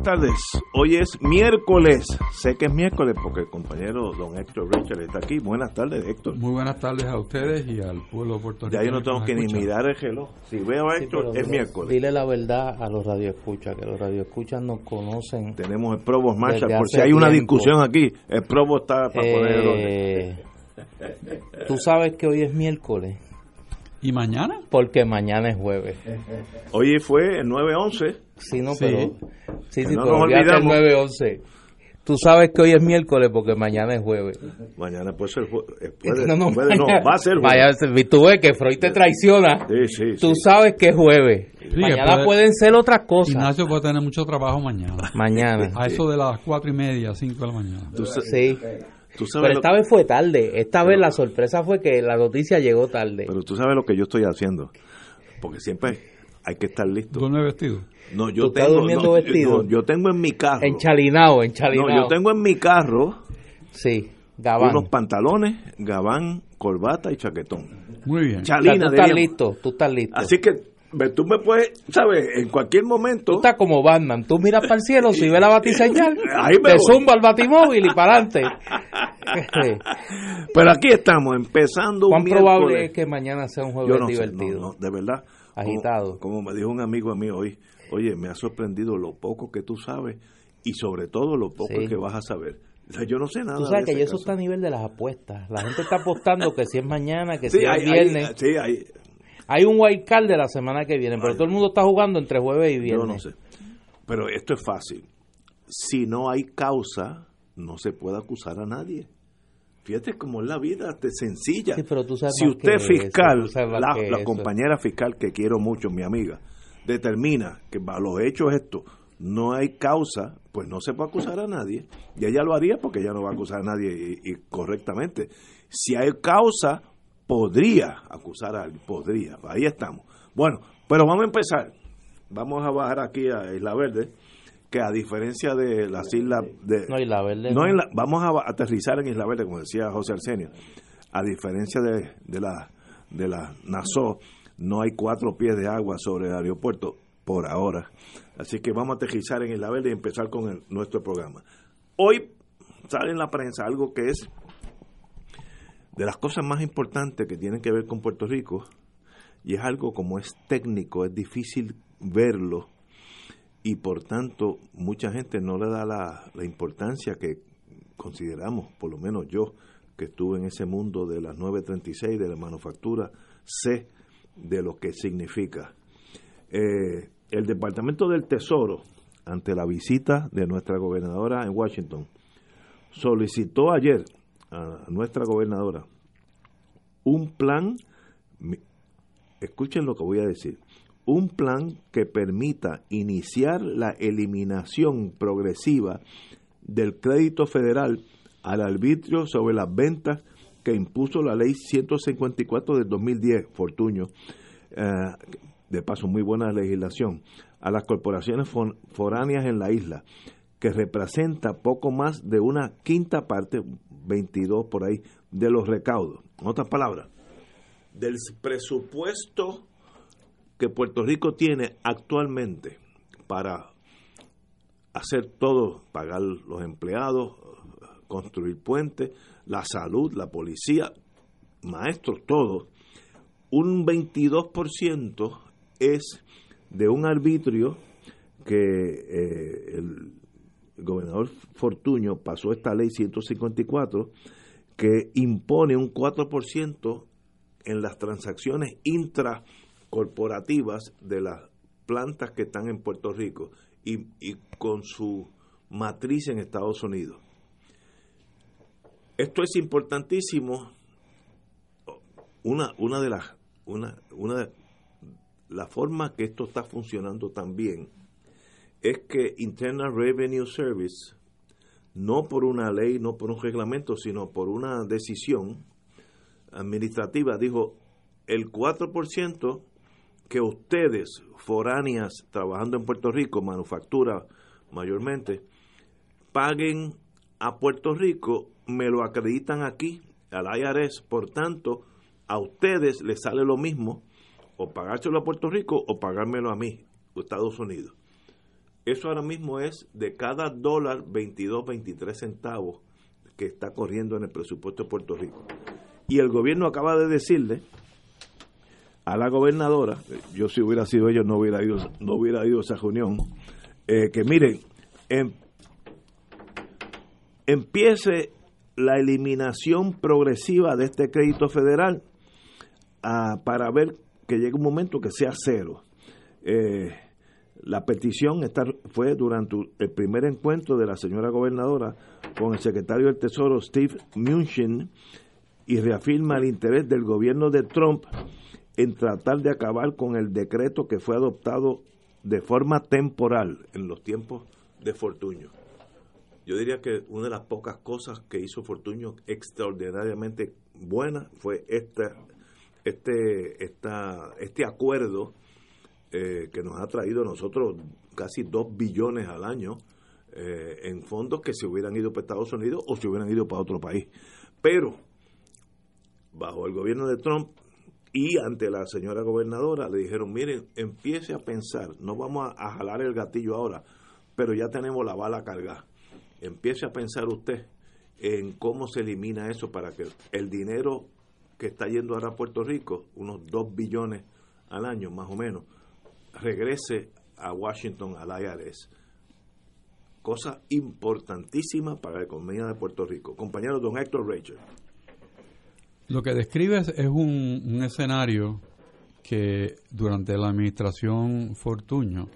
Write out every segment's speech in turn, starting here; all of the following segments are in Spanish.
Buenas tardes. Hoy es miércoles. Sé que es miércoles porque el compañero don Héctor Richard está aquí. Buenas tardes, Héctor. Muy buenas tardes a ustedes y al pueblo puertorriqueño. Ya yo no tengo que ni mirar el reloj. Si veo a Héctor, es dile- miércoles. Dile la verdad a los radioescuchas, que los radioescuchas nos conocen. Tenemos el Provost Marshall. Por si hay una discusión aquí, el Provost está para poner el orden. Eh, Tú sabes que hoy es miércoles, ¿Y mañana? porque mañana es jueves. Hoy fue el 9-11. Sí, no, Sí. pero... Sí, sí, no pero olvídate el olvidamos. 9-11. Tú sabes que hoy es miércoles porque mañana es jueves. Mañana puede ser jue- eh, puede- no, no, puede- no, va a ser Vaya, jueves. tú ves que Freud te traiciona. Sí, sí, Tú sí. sabes que es jueves. Sí, mañana puede- pueden ser otras cosas. Ignacio puede tener mucho trabajo mañana. Mañana. A eso de las cuatro y media, cinco de la mañana. Tú, Sí. tú sabes Pero lo- esta vez fue tarde. Esta vez la sorpresa fue que la noticia llegó tarde. pero tú sabes lo que yo estoy haciendo. Porque siempre hay que estar listo. ¿Duerme vestido? No, yo ¿Tú estás tengo, durmiendo no, vestido? no, yo tengo en mi carro. Enchalinado, enchalinado. No, yo tengo en mi carro Sí, Gabán. unos pantalones, gabán, corbata y chaquetón. Muy bien. O sea, Chalina, tú estás diríamos. listo, tú estás listo. Así que tú me puedes, ¿sabes? En cualquier momento. Tú estás como Batman. Tú miras para el cielo, si ves la batiseñal, Ahí me te voy. zumba el batimóvil y para adelante. Pero aquí estamos, empezando un ¿Cuán probable es que mañana sea un Yo jueves no sé, divertido? no, no, de verdad. Como- Agitado. Como, me dijo un amigo mío hoy, oye, me ha sorprendido lo poco que tú sabes y sobre todo lo poco Sí. que vas a saber. O sea, yo no sé nada. Tú sabes de que eso caso. está a nivel de las apuestas. La gente está apostando que si es mañana, que Sí, si hay, es viernes. hay- sí, hay- Hay un wild card de la semana que viene, pero todo el mundo está jugando entre jueves y yo viernes. no sé. Pero esto es fácil. Si no hay causa, no se puede acusar a nadie. Fíjate cómo es la vida, de sencilla. Sí, pero tú sabes si usted es fiscal, eso, la, compañera fiscal que quiero mucho, mi amiga, determina que para los hechos estos no hay causa, pues no se puede acusar a nadie. Y ella lo haría porque ella no va a acusar a nadie y, y correctamente. Si hay causa, podría acusar a alguien, podría. Ahí estamos. Bueno, pero vamos a empezar. Vamos a bajar aquí a Isla Verde, que a diferencia de las islas de... No, y la verde. No no. en la- vamos a aterrizar en Isla Verde, como decía José Arsenio. A diferencia de, de la de la Nassau, no hay cuatro pies de agua sobre el aeropuerto por ahora. Así que vamos a aterrizar en Isla Verde y empezar con el- nuestro programa. Hoy sale en la prensa algo que es de las cosas más importantes que tienen que ver con Puerto Rico y es algo como es técnico, es difícil verlo y por tanto mucha gente no le da la, importancia que consideramos, por lo menos yo, que estuve en ese mundo de las 936, de la manufactura, sé de lo que significa. Eh, el Departamento del Tesoro, ante la visita de nuestra gobernadora en Washington, solicitó ayer a nuestra gobernadora un plan, escuchen lo que voy a decir, un plan que permita iniciar la eliminación progresiva del crédito federal al arbitrio sobre las ventas que impuso la ley 154 del 2010, Fortuño, eh, de paso muy buena legislación, a las corporaciones for- foráneas en la isla, que representa poco más de una quinta parte, 22 por ahí, de los recaudos. En otras palabras, del presupuesto que Puerto Rico tiene actualmente para hacer todo, pagar los empleados, construir puentes, la salud, la policía, maestros, todo, un 22% es de un arbitrio que eh, el gobernador Fortuño pasó esta ley 154 que impone un 4% en las transacciones intracorporativas de las plantas que están en Puerto Rico y, y con su matriz en Estados Unidos. Esto es importantísimo. Una, una de las una, una de la forma que esto está funcionando también es que Internal Revenue Service, no por una ley, no por un reglamento, sino por una decisión administrativa, dijo el 4% que ustedes, foráneas trabajando en Puerto Rico, manufactura mayormente, paguen a Puerto Rico, me lo acreditan aquí, al IRS, por tanto, a ustedes les sale lo mismo, o pagárselo a Puerto Rico o pagármelo a mí, Estados Unidos. Eso ahora mismo es de cada dólar 22, 23 centavos que está corriendo en el presupuesto de Puerto Rico. Y el gobierno acaba de decirle a la gobernadora, yo si hubiera sido ellos no hubiera ido, no hubiera ido esa reunión, eh, que miren, em, empiece la eliminación progresiva de este crédito federal ah, para ver que llegue un momento que sea cero. Eh, la petición fue durante el primer encuentro de la señora gobernadora con el secretario del Tesoro Steve Mnuchin y reafirma el interés del gobierno de Trump en tratar de acabar con el decreto que fue adoptado de forma temporal en los tiempos de Fortuño. Yo diría que una de las pocas cosas que hizo Fortuño extraordinariamente buena fue esta, este, esta, este acuerdo eh, que nos ha traído a nosotros casi 2 billones al año eh, en fondos que se hubieran ido para Estados Unidos o se hubieran ido para otro país. Pero, bajo el gobierno de Trump y ante la señora gobernadora, le dijeron, miren, empiece a pensar, no vamos a, jalar el gatillo ahora, pero ya tenemos la bala cargada. Empiece a pensar usted en cómo se elimina eso para que el dinero que está yendo ahora a Puerto Rico, unos 2 billones al año más o menos, regrese a Washington al IRS. Cosa importantísima para la economía de Puerto Rico. Compañero don Héctor Rachel. Lo que describes es un, escenario que durante la administración Fortuño,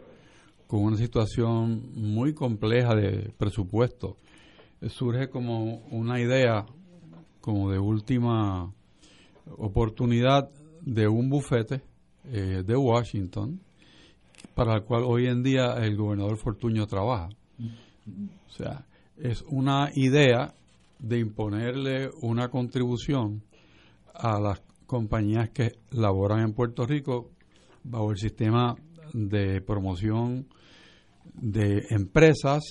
con una situación muy compleja de presupuesto, surge como una idea, como de última oportunidad de un bufete eh, de Washington para el cual hoy en día el gobernador Fortuño trabaja. O sea, es una idea de imponerle una contribución a las compañías que laboran en Puerto Rico bajo el sistema de promoción de empresas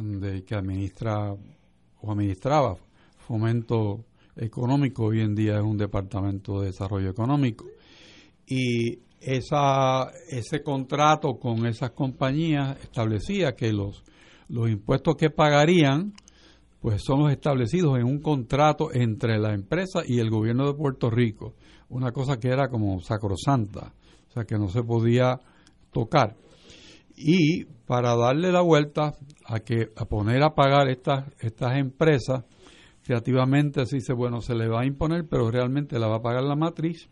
de que administra o administraba fomento económico hoy en día es un departamento de desarrollo económico. Y esa, ese contrato con esas compañías establecía que los, los impuestos que pagarían pues son los establecidos en un contrato entre la empresa y el gobierno de Puerto Rico, una cosa que era como sacrosanta, o sea que no se podía tocar. Y para darle la vuelta a que a poner a pagar estas estas empresas creativamente se dice bueno se le va a imponer pero realmente la va a pagar la matriz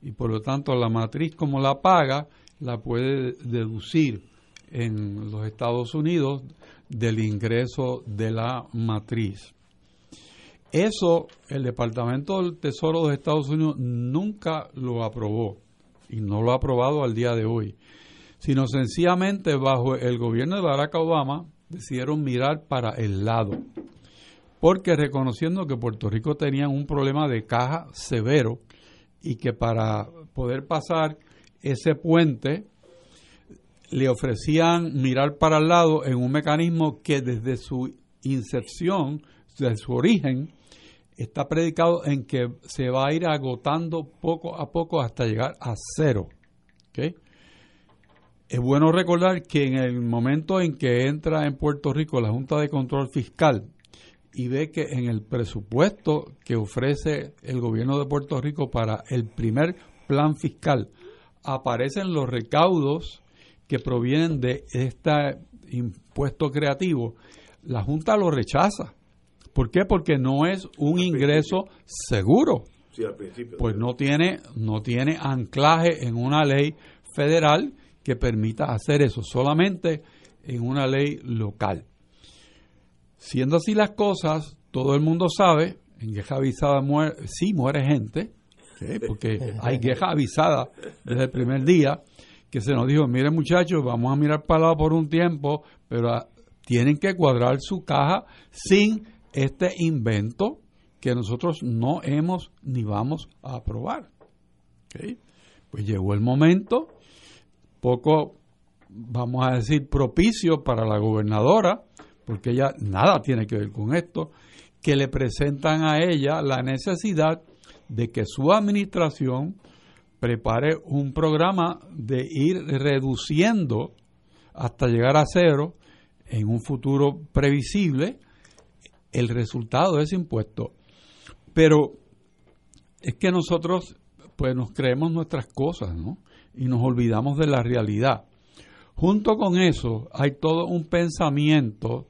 y por lo tanto la matriz como la paga la puede deducir en los Estados Unidos del ingreso de la matriz. Eso el Departamento del Tesoro de Estados Unidos nunca lo aprobó y no lo ha aprobado al día de hoy, sino sencillamente bajo el gobierno de Barack Obama decidieron mirar para el lado, porque reconociendo que Puerto Rico tenía un problema de caja severo, y que para poder pasar ese puente le ofrecían mirar para el lado en un mecanismo que desde su inserción, desde su origen, está predicado en que se va a ir agotando poco a poco hasta llegar a cero. Es bueno recordar que en el momento en que entra en Puerto Rico la Junta de Control Fiscal y ve que en el presupuesto que ofrece el gobierno de Puerto Rico para el primer plan fiscal aparecen los recaudos que provienen de este impuesto creativo, la Junta lo rechaza. ¿Por qué? Porque no es un ingreso seguro. Pues no tiene, no tiene anclaje en una ley federal que permita hacer eso, solamente en una ley local. Siendo así las cosas, todo el mundo sabe, en queja avisada muere, sí muere gente, porque hay queja avisada desde el primer día, que se nos dijo, miren muchachos, vamos a mirar para lado por un tiempo, pero ah, tienen que cuadrar su caja sin este invento que nosotros no hemos ni vamos a aprobar. Pues llegó el momento, poco, vamos a decir, propicio para la gobernadora, porque ella nada tiene que ver con esto, que le presentan a ella la necesidad de que su administración prepare un programa de ir reduciendo hasta llegar a cero en un futuro previsible el resultado de ese impuesto. Pero es que nosotros pues nos creemos nuestras cosas, ¿no? Y nos olvidamos de la realidad. Junto con eso hay todo un pensamiento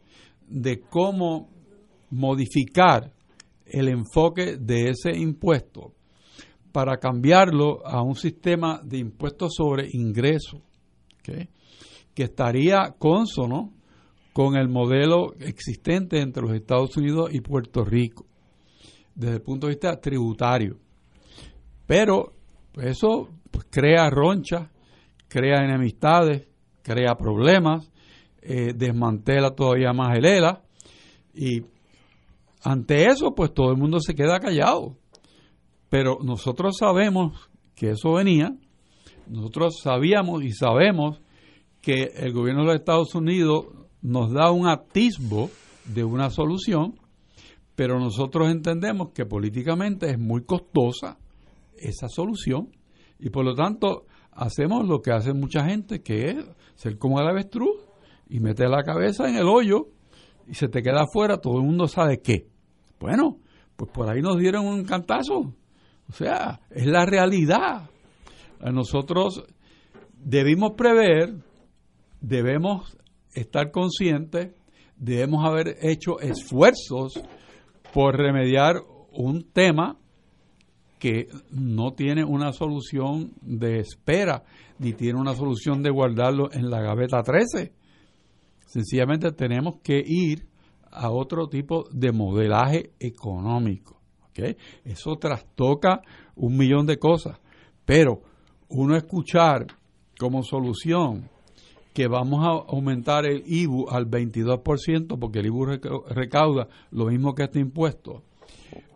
de cómo modificar el enfoque de ese impuesto para cambiarlo a un sistema de impuestos sobre ingresos, que estaría consono con el modelo existente entre los Estados Unidos y Puerto Rico, desde el punto de vista tributario. Pero eso pues, crea ronchas, crea enemistades, crea problemas, eh, desmantela todavía más el ELA y ante eso pues todo el mundo se queda callado. Pero nosotros sabemos que eso venía, nosotros sabíamos y sabemos que el gobierno de los Estados Unidos nos da un atisbo de una solución, pero nosotros entendemos que políticamente es muy costosa esa solución y por lo tanto hacemos lo que hace mucha gente, que es ser como el avestruz y meter la cabeza en el hoyo y se te queda afuera, todo el mundo sabe qué. Bueno, pues por ahí nos dieron un cantazo. O sea, es la realidad. Nosotros debimos prever, debemos estar conscientes, debemos haber hecho esfuerzos por remediar un tema que no tiene una solución de espera, ni tiene una solución de guardarlo en la gaveta 13. Sencillamente tenemos que ir a otro tipo de modelaje económico. ¿Okay? Eso trastoca un millón de cosas, pero uno escuchar como solución que vamos a aumentar el IBU al 22% porque el IBU recauda lo mismo que este impuesto,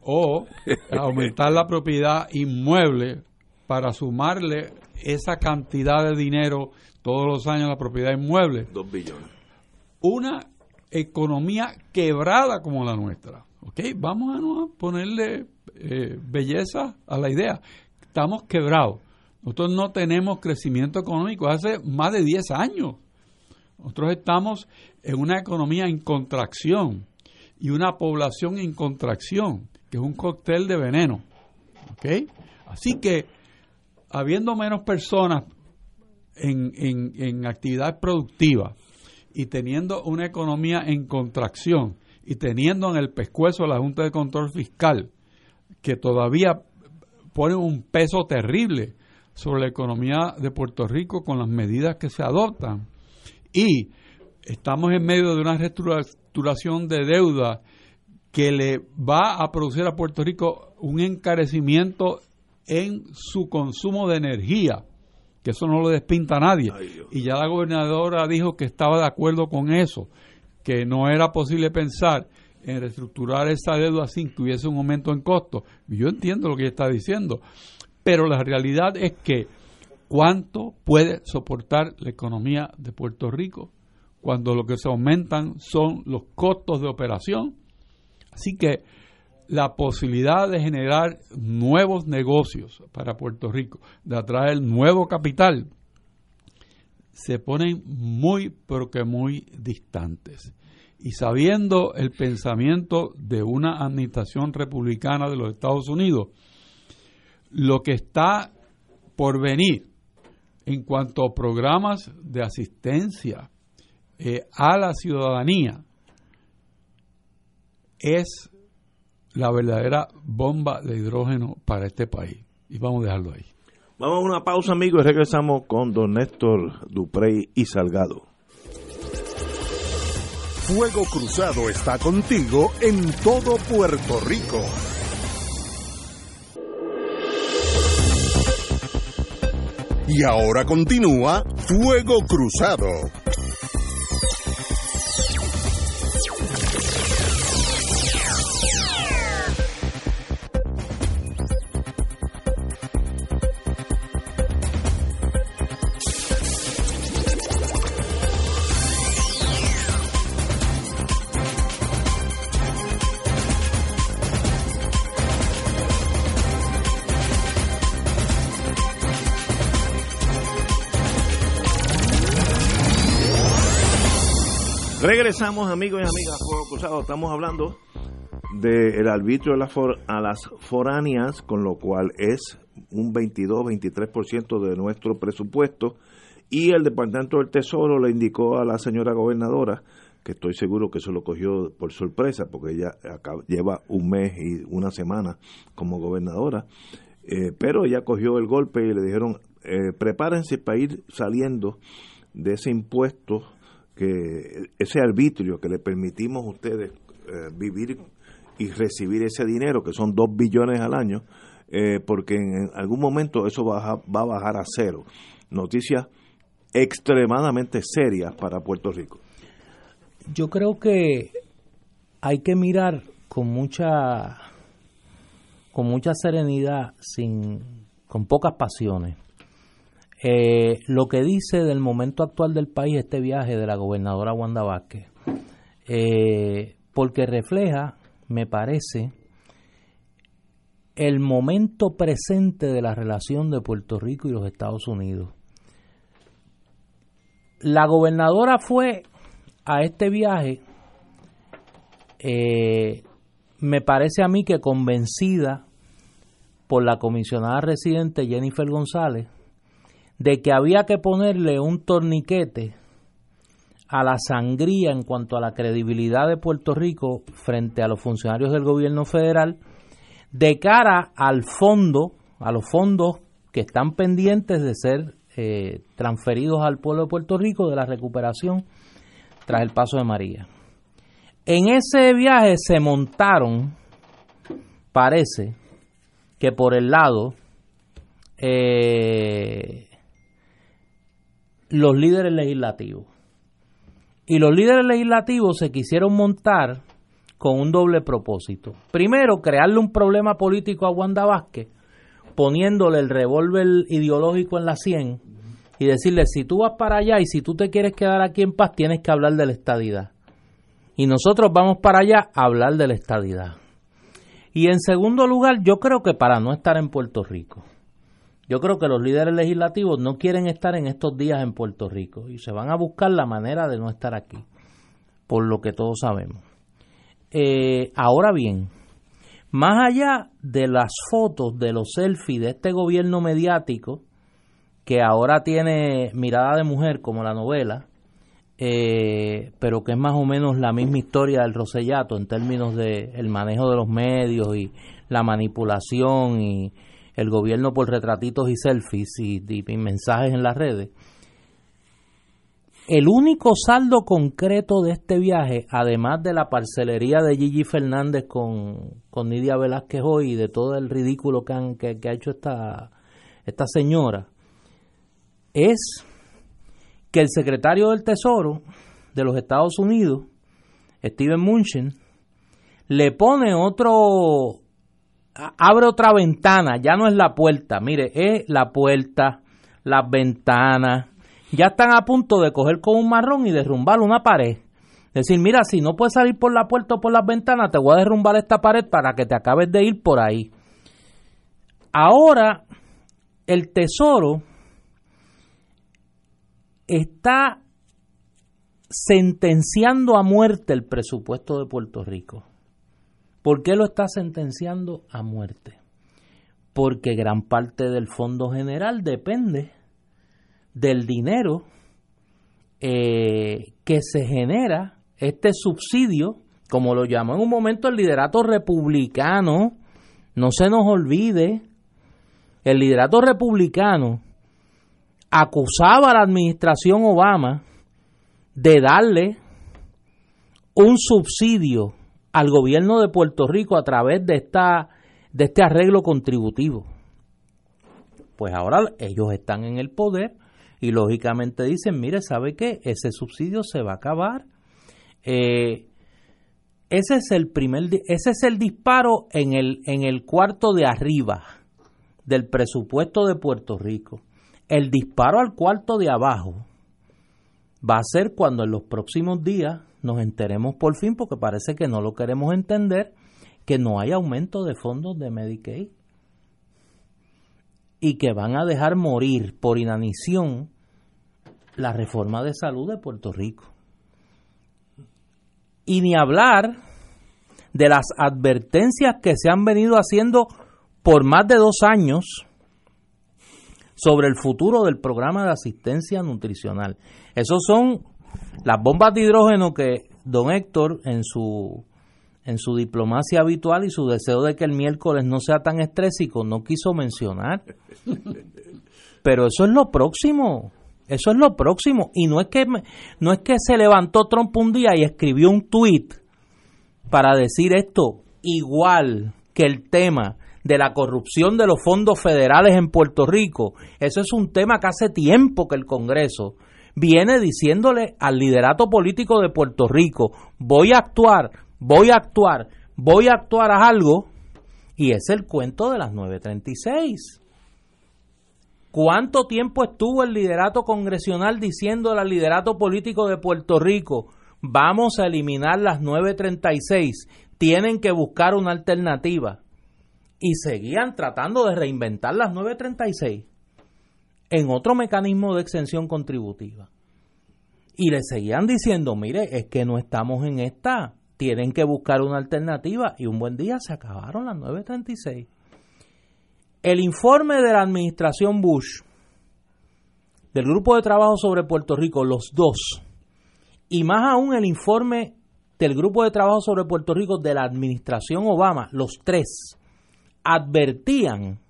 o aumentar la propiedad inmueble para sumarle esa cantidad de dinero todos los años a la propiedad inmueble. Dos billones. Una economía quebrada como la nuestra. ¿Ok? Vamos a ponerle eh, belleza a la idea. Estamos quebrados. Nosotros no tenemos crecimiento económico hace más de 10 años. Nosotros estamos en una economía en contracción y una población en contracción, que es un cóctel de veneno. ¿Ok? Así que, habiendo menos personas en, en, en actividad productiva, y teniendo una economía en contracción y teniendo en el pescuezo la Junta de Control Fiscal, que todavía pone un peso terrible sobre la economía de Puerto Rico con las medidas que se adoptan, y estamos en medio de una reestructuración de deuda que le va a producir a Puerto Rico un encarecimiento en su consumo de energía que eso no lo despinta a nadie. y ya la gobernadora dijo que estaba de acuerdo con eso, que no era posible pensar en reestructurar esa deuda sin que hubiese un aumento en costo. Yo entiendo lo que está diciendo, pero la realidad es que ¿cuánto puede soportar la economía de Puerto Rico cuando lo que se aumentan son los costos de operación? Así que la posibilidad de generar nuevos negocios para Puerto Rico, de atraer nuevo capital, se ponen muy, pero que muy distantes. Y sabiendo el pensamiento de una administración republicana de los Estados Unidos, lo que está por venir en cuanto a programas de asistencia eh, a la ciudadanía es la verdadera bomba de hidrógeno para este país. Y vamos a dejarlo ahí. Vamos a una pausa, amigos, y regresamos con don Néstor Duprey y Salgado. Fuego Cruzado está contigo en todo Puerto Rico. Y ahora continúa Fuego Cruzado. Regresamos, amigos y amigas, Fuego Cruzado. Estamos hablando del arbitrio a las foráneas, con lo cual es un 22-23% de nuestro presupuesto. Y el Departamento del Tesoro le indicó a la señora gobernadora, que estoy seguro que eso lo cogió por sorpresa, porque ella lleva un mes y una semana como gobernadora, eh, pero ella cogió el golpe y le dijeron, eh, prepárense para ir saliendo de ese impuesto que ese arbitrio que le permitimos a ustedes eh, vivir y recibir ese dinero, que son dos billones al año, eh, porque en, algún momento eso va a, va a bajar a cero. Noticias extremadamente serias para Puerto Rico. Yo creo que hay que mirar con mucha con mucha serenidad, sin con pocas pasiones, eh, lo que dice del momento actual del país este viaje de la gobernadora Wanda Vázquez, eh, porque refleja, me parece, el momento presente de la relación de Puerto Rico y los Estados Unidos. La gobernadora fue a este viaje, eh, me parece a mí que convencida por la comisionada residente Jennifer González, de que había que ponerle un torniquete a la sangría en cuanto a la credibilidad de Puerto Rico frente a los funcionarios del gobierno federal de cara al fondo, a los fondos que están pendientes de ser eh, transferidos al pueblo de Puerto Rico de la recuperación tras el paso de María. En ese viaje se montaron, parece que por el lado eh, los líderes legislativos. Y los líderes legislativos se quisieron montar con un doble propósito. Primero, crearle un problema político a Wanda Vázquez, poniéndole el revólver ideológico en la sien y decirle, si tú vas para allá y si tú te quieres quedar aquí en paz, tienes que hablar de la estadidad. Y nosotros vamos para allá a hablar de la estadidad. Y en segundo lugar, yo creo que para no estar en Puerto Rico. Yo creo que los líderes legislativos no quieren estar en estos días en Puerto Rico y se van a buscar la manera de no estar aquí, por lo que todos sabemos. Eh, ahora bien, más allá de las fotos de los selfies de este gobierno mediático, que ahora tiene mirada de mujer como la novela, eh, pero que es más o menos la misma historia del Rosellato en términos de el manejo de los medios y la manipulación y el gobierno por retratitos y selfies y, mensajes en las redes. El único saldo concreto de este viaje, además de la parcelería de Gigi Fernández con, con Nidia Velázquez hoy y de todo el ridículo que, han, que, ha hecho esta, esta señora, es que el secretario del Tesoro de los Estados Unidos, Steven Mnuchin, le pone otro abre otra ventana, ya no es la puerta, mire, es la puerta, las ventanas, ya están a punto de coger con un marrón y derrumbar una pared. Decir, mira, si no puedes salir por la puerta o por las ventanas, te voy a derrumbar esta pared para que te acabes de ir por ahí. Ahora, el tesoro está sentenciando a muerte el presupuesto de Puerto Rico. ¿Por qué lo está sentenciando a muerte? Porque gran parte del fondo general depende del dinero eh, que se genera, este subsidio, como lo llamó en un momento el liderato republicano, no se nos olvide, el liderato republicano acusaba a la administración Obama de darle un subsidio al gobierno de Puerto Rico a través de esta de este arreglo contributivo. Pues ahora ellos están en el poder y lógicamente dicen, mire, ¿sabe qué? Ese subsidio se va a acabar. Eh, ese es el primer, ese es el disparo en el, en el cuarto de arriba del presupuesto de Puerto Rico. El disparo al cuarto de abajo va a ser cuando en los próximos días nos enteremos por fin, porque parece que no lo queremos entender, que no hay aumento de fondos de Medicaid y que van a dejar morir por inanición la reforma de salud de Puerto Rico. Y ni hablar de las advertencias que se han venido haciendo por más de dos años sobre el futuro del programa de asistencia nutricional. Esos son las bombas de hidrógeno que don Héctor en su en su diplomacia habitual y su deseo de que el miércoles no sea tan estrésico no quiso mencionar. Pero eso es lo próximo. Eso es lo próximo y no es que no es que se levantó Trump un día y escribió un tweet para decir esto igual que el tema de la corrupción de los fondos federales en Puerto Rico. Eso es un tema que hace tiempo que el Congreso viene diciéndole al liderato político de Puerto Rico, voy a actuar, voy a actuar, voy a actuar a algo, y es el cuento de las 936. ¿Cuánto tiempo estuvo el liderato congresional diciendo al liderato político de Puerto Rico, vamos a eliminar las 936, tienen que buscar una alternativa? Y seguían tratando de reinventar las 936 en otro mecanismo de exención contributiva. Y le seguían diciendo, mire, es que no estamos en esta, tienen que buscar una alternativa. Y un buen día se acabaron las 936. El informe de la administración Bush, del Grupo de Trabajo sobre Puerto Rico, los dos, y más aún el informe del Grupo de Trabajo sobre Puerto Rico de la administración Obama, los tres, advertían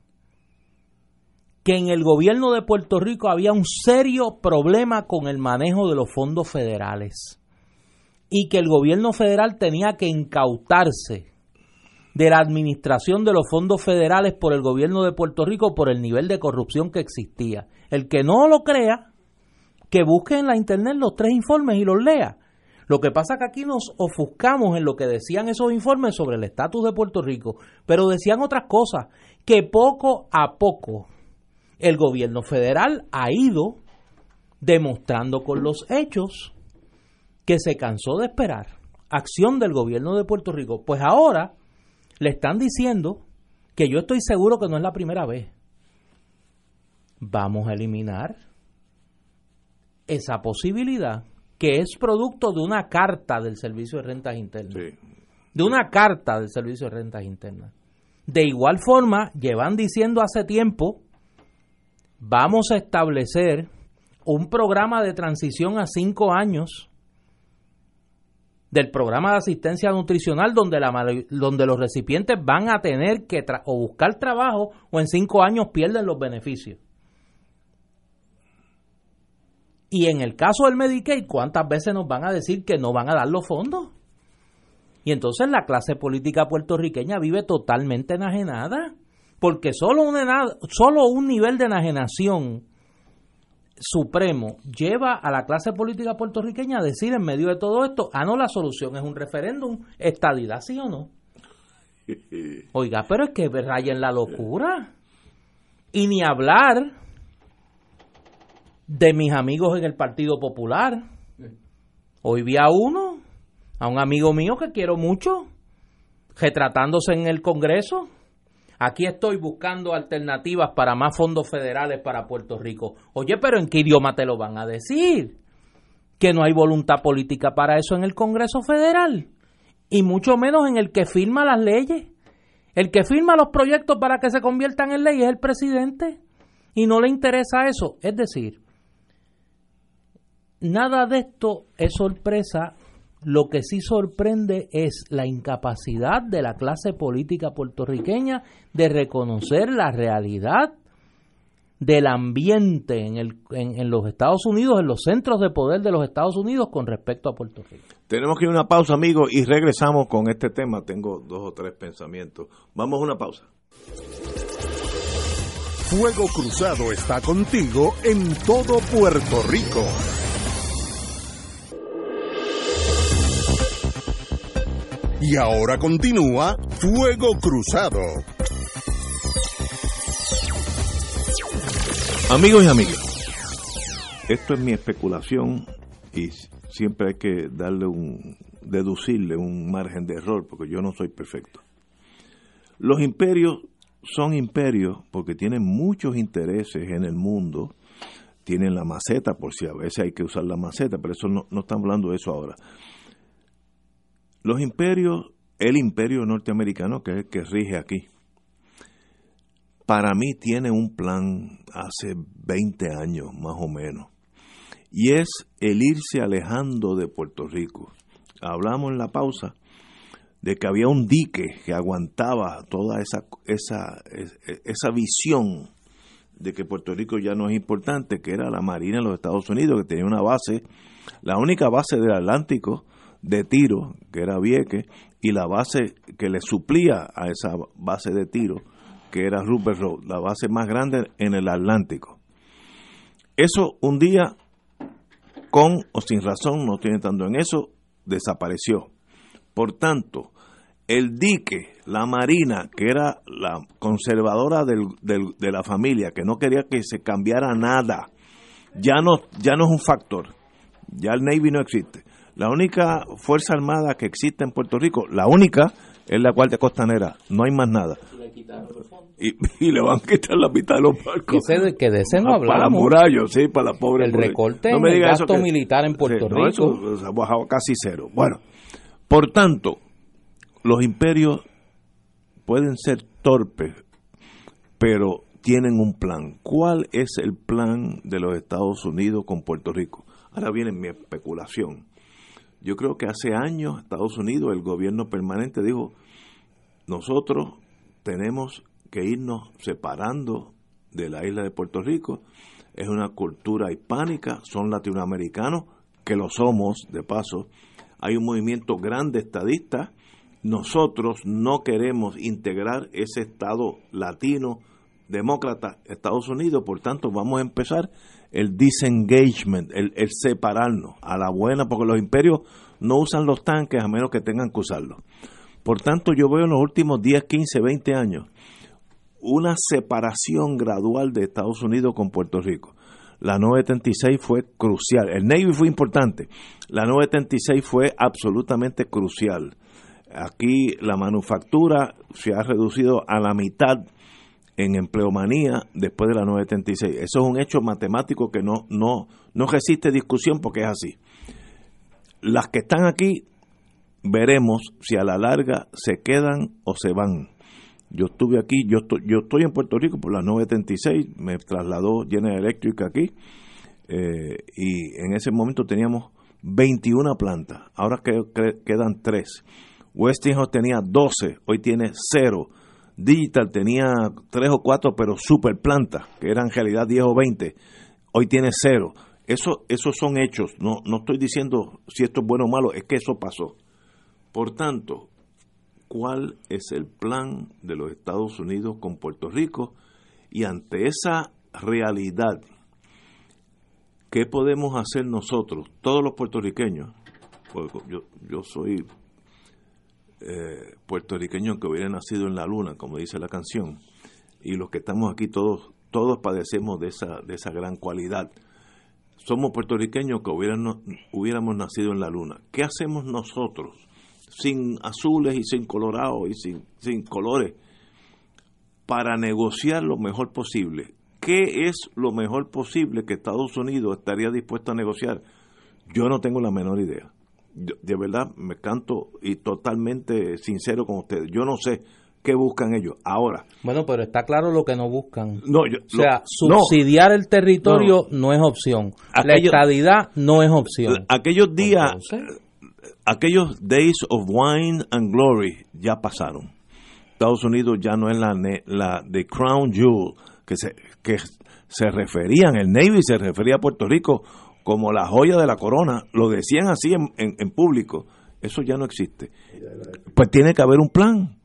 que en el gobierno de Puerto Rico había un serio problema con el manejo de los fondos federales y que el gobierno federal tenía que incautarse de la administración de los fondos federales por el gobierno de Puerto Rico por el nivel de corrupción que existía. El que no lo crea, que busque en la internet los tres informes y los lea. Lo que pasa es que aquí nos ofuscamos en lo que decían esos informes sobre el estatus de Puerto Rico, pero decían otras cosas, que poco a poco el gobierno federal ha ido demostrando con los hechos que se cansó de esperar acción del gobierno de Puerto Rico. Pues ahora le están diciendo que yo estoy seguro que no es la primera vez. Vamos a eliminar esa posibilidad que es producto de una carta del Servicio de Rentas Internas. De una carta del Servicio de Rentas Internas. De igual forma, llevan diciendo hace tiempo, vamos a establecer un programa de transición a cinco años del programa de asistencia nutricional donde, la, donde los recipientes van a tener que o buscar trabajo o en cinco años pierden los beneficios. Y en el caso del Medicaid, ¿cuántas veces nos van a decir que no van a dar los fondos? Y entonces la clase política puertorriqueña vive totalmente enajenada, porque solo, solo un nivel de enajenación supremo lleva a la clase política puertorriqueña a decir en medio de todo esto, ah, no, la solución es un referéndum, estadidad, sí o no. Oiga, pero es que rayen la locura. Y ni hablar de mis amigos en el Partido Popular. Hoy vi a uno, a un amigo mío que quiero mucho, retratándose en el Congreso Aquí estoy buscando alternativas para más fondos federales para Puerto Rico. Oye, pero ¿en qué idioma te lo van a decir? Que no hay voluntad política para eso en el Congreso Federal. Y mucho menos en el que firma las leyes. El que firma los proyectos para que se conviertan en ley es el presidente. Y no le interesa eso. Es decir, nada de esto es sorpresa lo que sí sorprende es la incapacidad de la clase política puertorriqueña de reconocer la realidad del ambiente en, el, en, los Estados Unidos, en los centros de poder de los Estados Unidos con respecto a Puerto Rico. Tenemos que ir a una pausa, amigos, y regresamos con este tema. Tengo dos o tres pensamientos. Vamos a una pausa. Fuego Cruzado está contigo en todo Puerto Rico. Y ahora continúa Fuego Cruzado. Amigos y amigas, esto es mi especulación y siempre hay que darle un, deducirle un margen de error porque yo no soy perfecto. Los imperios son imperios porque tienen muchos intereses en el mundo, tienen la maceta, por si a veces hay que usar la maceta, pero eso no, no estamos hablando de eso ahora. Los imperios, el imperio norteamericano, que es el que rige aquí, para mí tiene un plan hace 20 años más o menos, y es el irse alejando de Puerto Rico. Hablamos en la pausa de que había un dique que aguantaba toda esa, esa, esa visión de que Puerto Rico ya no es importante, que era la Marina de los Estados Unidos, que tenía una base, la única base del Atlántico de tiro, que era Vieques, y la base que le suplía a esa base de tiro, que era Rupert Road, la base más grande en el Atlántico. Eso un día, con o sin razón, no tiene tanto en eso, desapareció. Por tanto, el dique, la marina, que era la conservadora de la familia, que no quería que se cambiara nada, ya no, ya no es un factor. Ya el Navy no existe. La única fuerza armada que existe en Puerto Rico, la única, es la Guardia Costanera. No hay más nada. Y, le van a quitar la mitad de los barcos. Que, de ese no hablamos. Para murallo, sí, para la pobre. El recorte no me el gasto militar en Puerto Rico. eso se ha bajado casi cero. Bueno, por tanto, los imperios pueden ser torpes, pero tienen un plan. ¿Cuál es el plan de los Estados Unidos con Puerto Rico? Ahora viene mi especulación. Yo creo que hace años Estados Unidos, el gobierno permanente dijo, nosotros tenemos que irnos separando de la isla de Puerto Rico. Es una cultura hispánica, son latinoamericanos, que lo somos, de paso. Hay un movimiento grande estadista. Nosotros no queremos integrar ese Estado latino, demócrata, Estados Unidos, por tanto vamos a empezar el disengagement, el, separarnos a la buena, porque los imperios no usan los tanques a menos que tengan que usarlos. Por tanto, yo veo en los últimos 10, 15, 20 años una separación gradual de Estados Unidos con Puerto Rico. La 976 fue crucial. El Navy fue importante. La 976 fue absolutamente crucial. Aquí la manufactura se ha reducido a la mitad en empleomanía después de la 976. Eso es un hecho matemático que no, no, no resiste discusión porque es así. Las que están aquí, veremos si a la larga se quedan o se van. Yo estuve aquí, yo estoy, yo estoy en Puerto Rico por la 976, me trasladó General Electric aquí eh, y en ese momento teníamos 21 plantas, ahora quedan 3. Westinghouse tenía 12, hoy tiene 0. Digital tenía 3 o 4, pero super plantas, que eran en realidad 10 o 20, hoy tiene 0. Eso, esos son hechos, no, no estoy diciendo si esto es bueno o malo, es que eso pasó. Por tanto, cuál es el plan de los Estados Unidos con Puerto Rico y ante esa realidad, ¿qué podemos hacer nosotros, todos los puertorriqueños? yo, yo soy eh, puertorriqueño que hubiera nacido en la luna, como dice la canción, y los que estamos aquí todos, todos padecemos de esa, de esa gran cualidad. Somos puertorriqueños que hubiéramos nacido en la luna. ¿Qué hacemos nosotros? sin azules y sin colorados y sin, sin colores, para negociar lo mejor posible. ¿Qué es lo mejor posible que Estados Unidos estaría dispuesto a negociar? Yo no tengo la menor idea. De verdad, me canto y totalmente sincero con ustedes. Yo no sé qué buscan ellos. Ahora. Bueno, pero está claro lo que no buscan. No, o sea, subsidiar el territorio no, es opción. la estadidad no es opción. Aquellos días, aquellos days of wine and glory ya pasaron. Estados Unidos ya no es la, la the crown jewel que se, que se referían, el Navy se refería a Puerto Rico como la joya de la corona, lo decían así en, en, público, eso ya no existe. Pues tiene que haber un plan.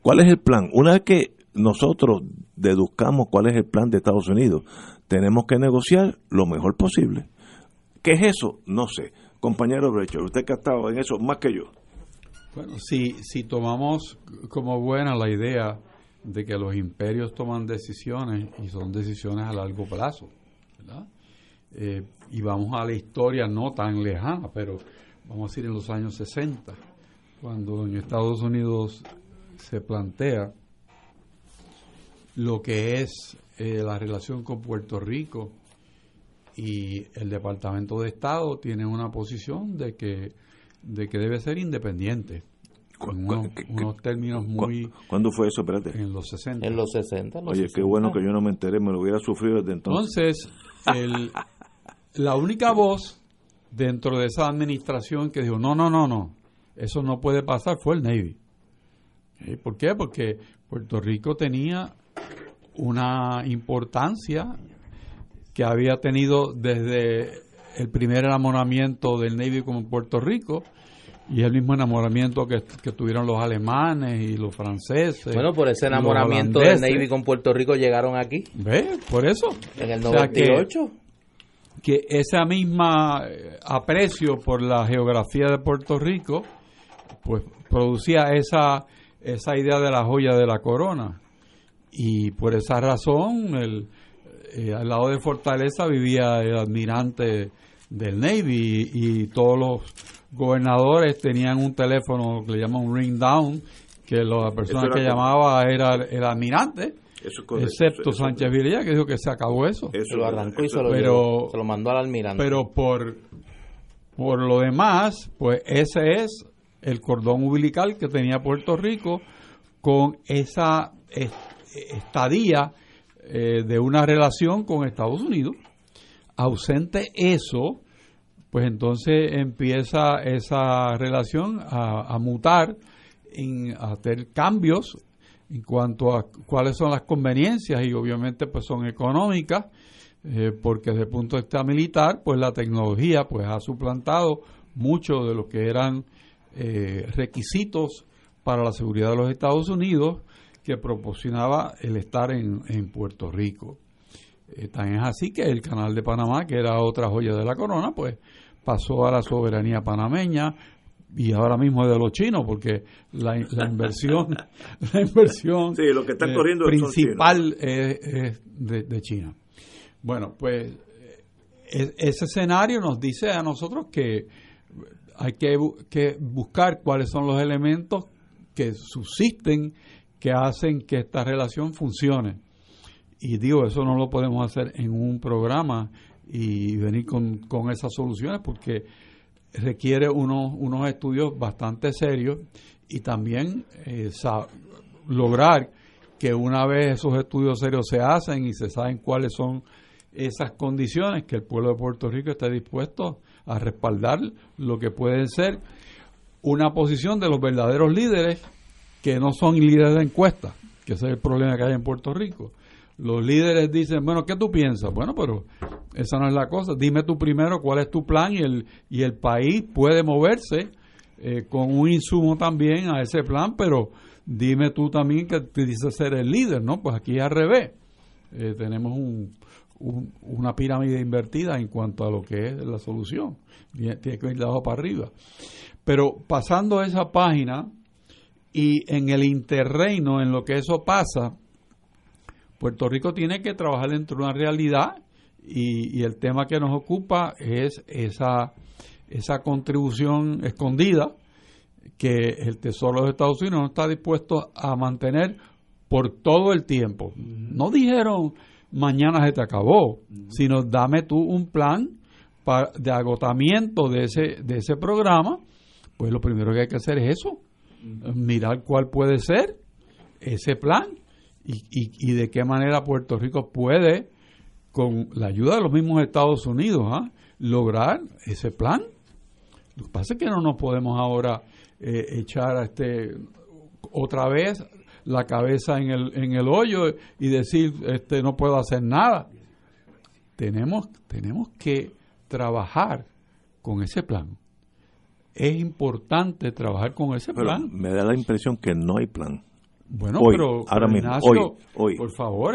¿Cuál es el plan? Una vez que nosotros deduzcamos cuál es el plan de Estados Unidos. Tenemos que negociar lo mejor posible. ¿Qué es eso? No sé. Compañero Brecher, usted que ha estado en eso más que yo. Bueno, si, si tomamos como buena la idea de que los imperios toman decisiones y son decisiones a largo plazo, ¿verdad? Eh, y vamos a la historia no tan lejana, pero vamos a ir en los años 60, cuando en Estados Unidos se plantea lo que es eh, la relación con Puerto Rico y el Departamento de Estado tiene una posición de que de que debe ser independiente. Con unos, términos muy... ¿Cuándo fue eso? Espérate. En los 60. En los 60. Oye, qué bueno que yo no me enteré, me lo hubiera sufrido desde entonces. Entonces, la única voz dentro de esa administración que dijo, no, no, no, no, eso no puede pasar, fue el Navy. ¿Por qué? Porque Puerto Rico tenía una importancia que había tenido desde el primer enamoramiento del Navy como Puerto Rico y el mismo enamoramiento que, tuvieron los alemanes y los franceses. Bueno, por ese enamoramiento del Navy con Puerto Rico llegaron aquí. ¿Ve? Por eso. En el 98. Que, ese mismo eh, aprecio por la geografía de Puerto Rico, pues producía esa, esa idea de la joya de la corona. Y por esa razón, el, eh, al lado de Fortaleza vivía el almirante del Navy y, todos los gobernadores tenían un teléfono que le llaman un ring down, que la persona que llamaba era el excepto Sánchez Vilella, que dijo que se acabó eso. Eso lo arrancó y se lo, se lo mandó al almirante. Pero por, por lo demás, pues ese es el cordón umbilical que tenía Puerto Rico con esa estadía eh, de una relación con Estados Unidos. Ausente eso, pues entonces empieza esa relación a, mutar, en, a hacer cambios en cuanto a cuáles son las conveniencias y obviamente pues son económicas, eh, porque desde el punto de vista militar, pues la tecnología pues ha suplantado mucho de lo que eran eh, requisitos para la seguridad de los Estados Unidos que proporcionaba el estar en, Puerto Rico. Eh, tan es así que el canal de Panamá, que era otra joya de la corona, pues pasó a la soberanía panameña y ahora mismo de los chinos, porque la, inversión, la inversión lo que eh, principal es, de, China. Bueno, pues e, ese escenario nos dice a nosotros que hay que, que buscar cuáles son los elementos que subsisten que hacen que esta relación funcione. Y digo, eso no lo podemos hacer en un programa y venir con, esas soluciones porque requiere unos, unos estudios bastante serios y también eh, lograr que una vez esos estudios serios se hacen y se saben cuáles son esas condiciones, que el pueblo de Puerto Rico esté dispuesto a respaldar lo que puede ser una posición de los verdaderos líderes que no son líderes de encuesta, que ese es el problema que hay en Puerto Rico. Los líderes dicen, bueno, ¿qué tú piensas? Bueno, pero esa no es la cosa. Dime tú primero cuál es tu plan y el, y el país puede moverse eh, con un insumo también a ese plan, pero dime tú también que te dices ser el líder, ¿no? Pues aquí al revés. Eh, tenemos un, una pirámide invertida en cuanto a lo que es la solución. Tiene que ir de abajo para arriba. Pero pasando esa página, y en el interreino, en lo que eso pasa, Puerto Rico tiene que trabajar dentro de una realidad y, el tema que nos ocupa es esa, esa contribución escondida que el Tesoro de Estados Unidos no está dispuesto a mantener por todo el tiempo. No dijeron mañana se te acabó, sino dame tú un plan de agotamiento de ese, de ese programa. Pues lo primero que hay que hacer es eso, mirar cuál puede ser ese plan y, y, de qué manera Puerto Rico puede, con la ayuda de los mismos Estados Unidos, ¿ah? lograr ese plan. Lo que pasa es que no nos podemos ahora eh, echar a este otra vez la cabeza en el, en el hoyo y decir este no puedo hacer nada. Tenemos, tenemos que trabajar con ese plan es importante trabajar con ese plan. Me da la impresión que no hay plan. Bueno, Hoy, pero ahora mismo, Ignacio, hoy, hoy. por favor,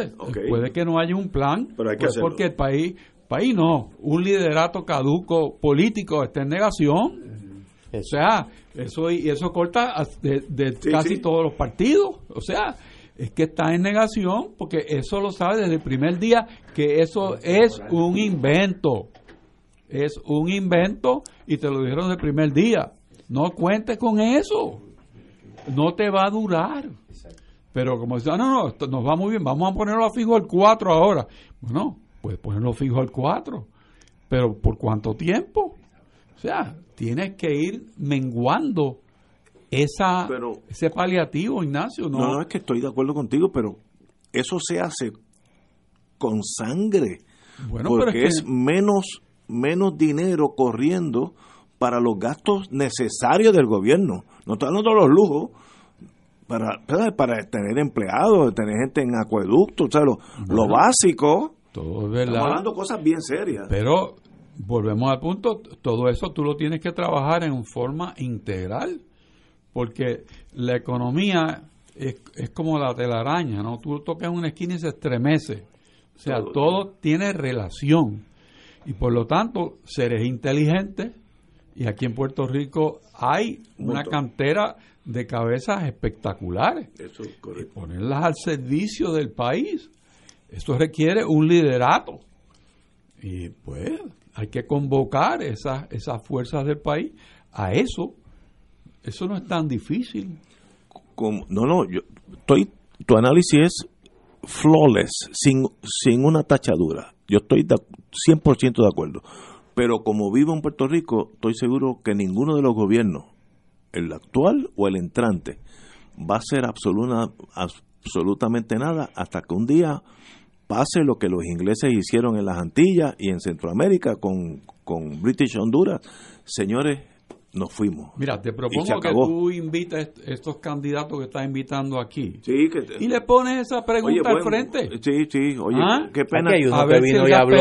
puede que no haya un plan, Pero hay que pues porque el país, país no, un liderato caduco político está en negación. O sea, eso y eso corta de, de Sí, casi sí. todos los partidos. O sea, es que está en negación porque eso lo sabe desde el primer día que eso es un invento. Es un invento y te lo dijeron desde el primer día. No cuentes con eso. No te va a durar. Pero como decía, no, no, esto nos va muy bien, vamos a ponerlo a fijo al 4 ahora. Bueno, pues ponerlo fijo al 4. Pero ¿por cuánto tiempo? O sea, tienes que ir menguando esa, Pero- ese paliativo, Ignacio. No, No, no, es que estoy de acuerdo contigo, pero eso se hace con sangre. bueno, pero porque es es, que, menos, menos dinero corriendo para los gastos necesarios del gobierno. No estoy hablando de los lujos, para, para tener empleados, tener gente en acueducto, o sea, lo, básico. todo es Estamos verdad. hablando de cosas bien serias. Pero volvemos al punto, todo eso tú lo tienes que trabajar en forma integral, porque la economía es, es como la telaraña, ¿no? Tú tocas una esquina y se estremece. O sea, Todo. todo, tiene relación. Y por lo tanto, seres inteligentes, y aquí en Puerto Rico hay Un una cantera de cabezas espectaculares Eso es y ponerlas al servicio del país. Esto requiere un liderato. Y pues hay que convocar esas, esas fuerzas del país a eso. Eso no es tan difícil. Como- no, no, yo estoy, tu análisis es flawless, sin, sin una tachadura. Yo estoy de, 100% de acuerdo. Pero como vivo en Puerto Rico, estoy seguro que ninguno de los gobiernos, el actual o el entrante, va a hacer absoluta, absolutamente nada hasta que un día pase lo que los ingleses hicieron en las Antillas y en Centroamérica con, con British Honduras. Señores, nos fuimos. Mira, te propongo que tú invites estos candidatos que estás invitando aquí Sí, que, y le pones esa pregunta al bueno, frente. Sí, sí, oye, ¿Ah? qué pena. Aquí hay uno A que ver si vino él y la habló.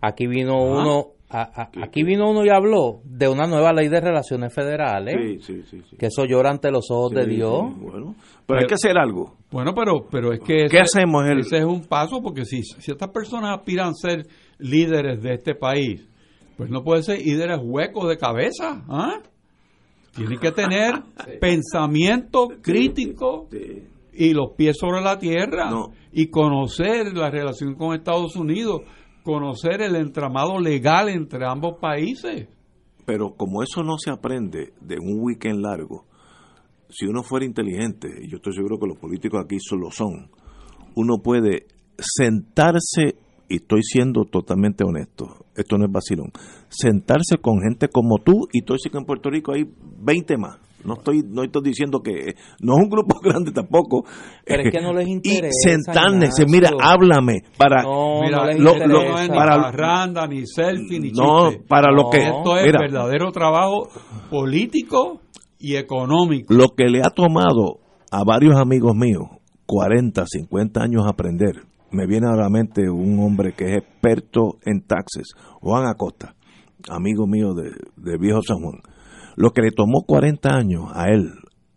Aquí vino Ah. uno. A- a- aquí vino uno y habló de una nueva ley de relaciones federales. Sí, sí, sí. sí. Que eso llora ante los ojos de Dios. sí, bueno, pero hay que hacer algo. Bueno, pero, pero es que ¿Qué ese, hacemos, el- ese es un paso porque si, si estas personas aspiran a ser líderes de este país, pues no pueden ser líderes huecos de cabeza. ¿ah? Tienen que tener pensamiento crítico Sí. y los pies sobre la tierra No. y conocer la relación con Estados Unidos, conocer el entramado legal entre ambos países. Pero como eso no se aprende de un weekend largo, si uno fuera inteligente, y yo estoy seguro que los políticos aquí lo son, uno puede sentarse, y estoy siendo totalmente honesto, esto no es vacilón, sentarse con gente como tú, y estoy seguro que en Puerto Rico hay 20 más. No estoy, no estoy diciendo que no es un grupo grande tampoco. Pero es que no les interesa, Y sentarse, mira, Ignacio. háblame para No, Mira, no les lo- lo- no es ni para- parranda, ni selfie, ni no chiste. para lo No. que Esto es mira, verdadero trabajo político y económico. lo que le ha tomado a varios amigos míos 40, 50 años aprender. Me viene a la mente un hombre que es experto en taxes, Juan Acosta, amigo mío de, de Viejo San Juan. Lo que le tomó 40 años a él,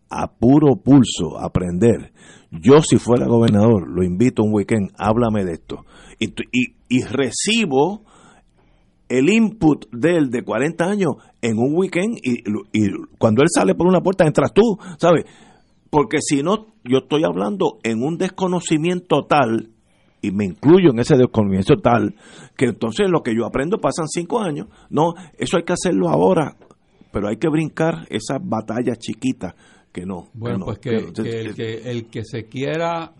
a puro pulso, aprender. Yo si fuera gobernador, lo invito un weekend, háblame de esto. Y, recibo el input de él de 40 años en un weekend y, y cuando él sale por una puerta entras tú, ¿sabes? Porque si no, yo estoy hablando en un desconocimiento tal, y me incluyo en ese desconocimiento tal, que entonces lo que yo aprendo pasan cinco años. No, eso hay que hacerlo ahora, pero hay que brincar esas batallas chiquitas que no. Bueno, no, pues que, no. que el que el que se quiera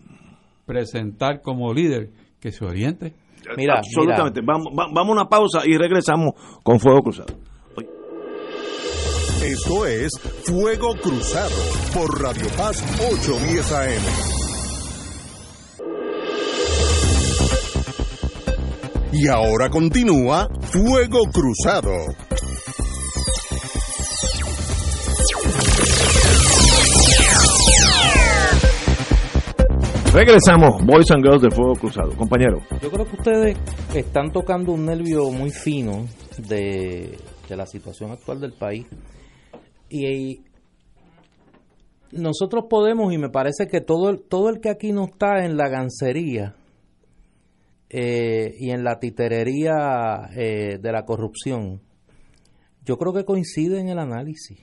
presentar como líder, que se oriente. Mira, Absolutamente. Vamos, va- vamos a una pausa y regresamos con Fuego Cruzado. Esto es Fuego Cruzado por Radio Paz 810 AM. Y ahora continúa Fuego Cruzado. Regresamos, Boys and Girls de Fuego Cruzado. Compañero. Yo creo que ustedes están tocando un nervio muy fino de, de la situación actual del país. Y nosotros podemos, y me parece que todo, todo el que aquí no está en la gancería eh, y en la titerería eh, de la corrupción, yo creo que coincide en el análisis.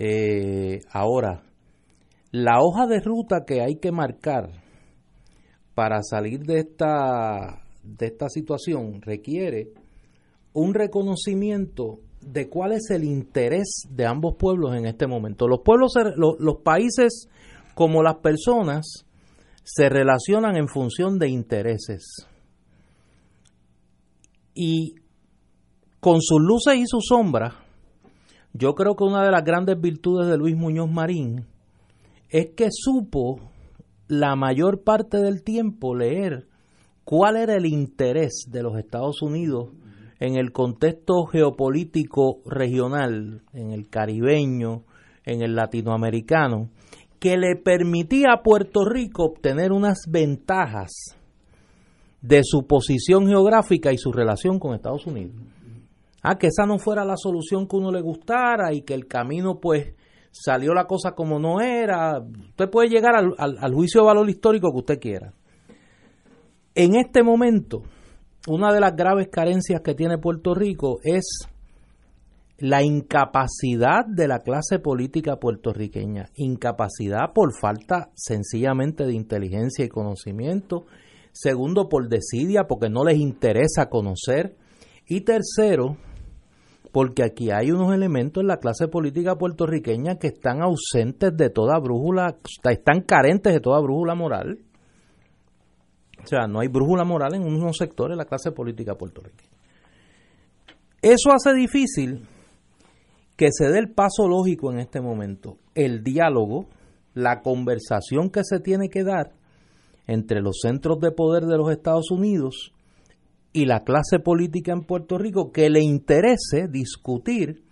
Eh, ahora, la hoja de ruta que hay que marcar para salir de esta, de esta situación requiere un reconocimiento de cuál es el interés de ambos pueblos en este momento. Los pueblos, los, países como las personas se relacionan en función de intereses. Y con sus luces y sus sombras, yo creo que una de las grandes virtudes de Luis Muñoz Marín es que supo la mayor parte del tiempo leer cuál era el interés de los Estados Unidos en el contexto geopolítico regional, en el caribeño, en el latinoamericano, que le permitía a Puerto Rico obtener unas ventajas de su posición geográfica y su relación con Estados Unidos. Ah, que esa no fuera la solución que uno le gustara y que el camino pues salió la cosa como no era. Usted puede llegar al, al juicio de valor histórico que usted quiera. En este momento, una de las graves carencias que tiene Puerto Rico es la incapacidad de la clase política puertorriqueña, incapacidad por falta sencillamente de inteligencia y conocimiento, segundo por desidia porque no les interesa conocer y tercero porque aquí hay unos elementos en la clase política puertorriqueña que están ausentes de toda brújula, están carentes de toda brújula moral o sea, no hay brújula moral en unos sectores de la clase política puertorriqueña. Eso hace difícil que se dé el paso lógico en este momento, el diálogo, la conversación que se tiene que dar entre los centros de poder de los Estados Unidos y la clase política en Puerto Rico que le interese discutir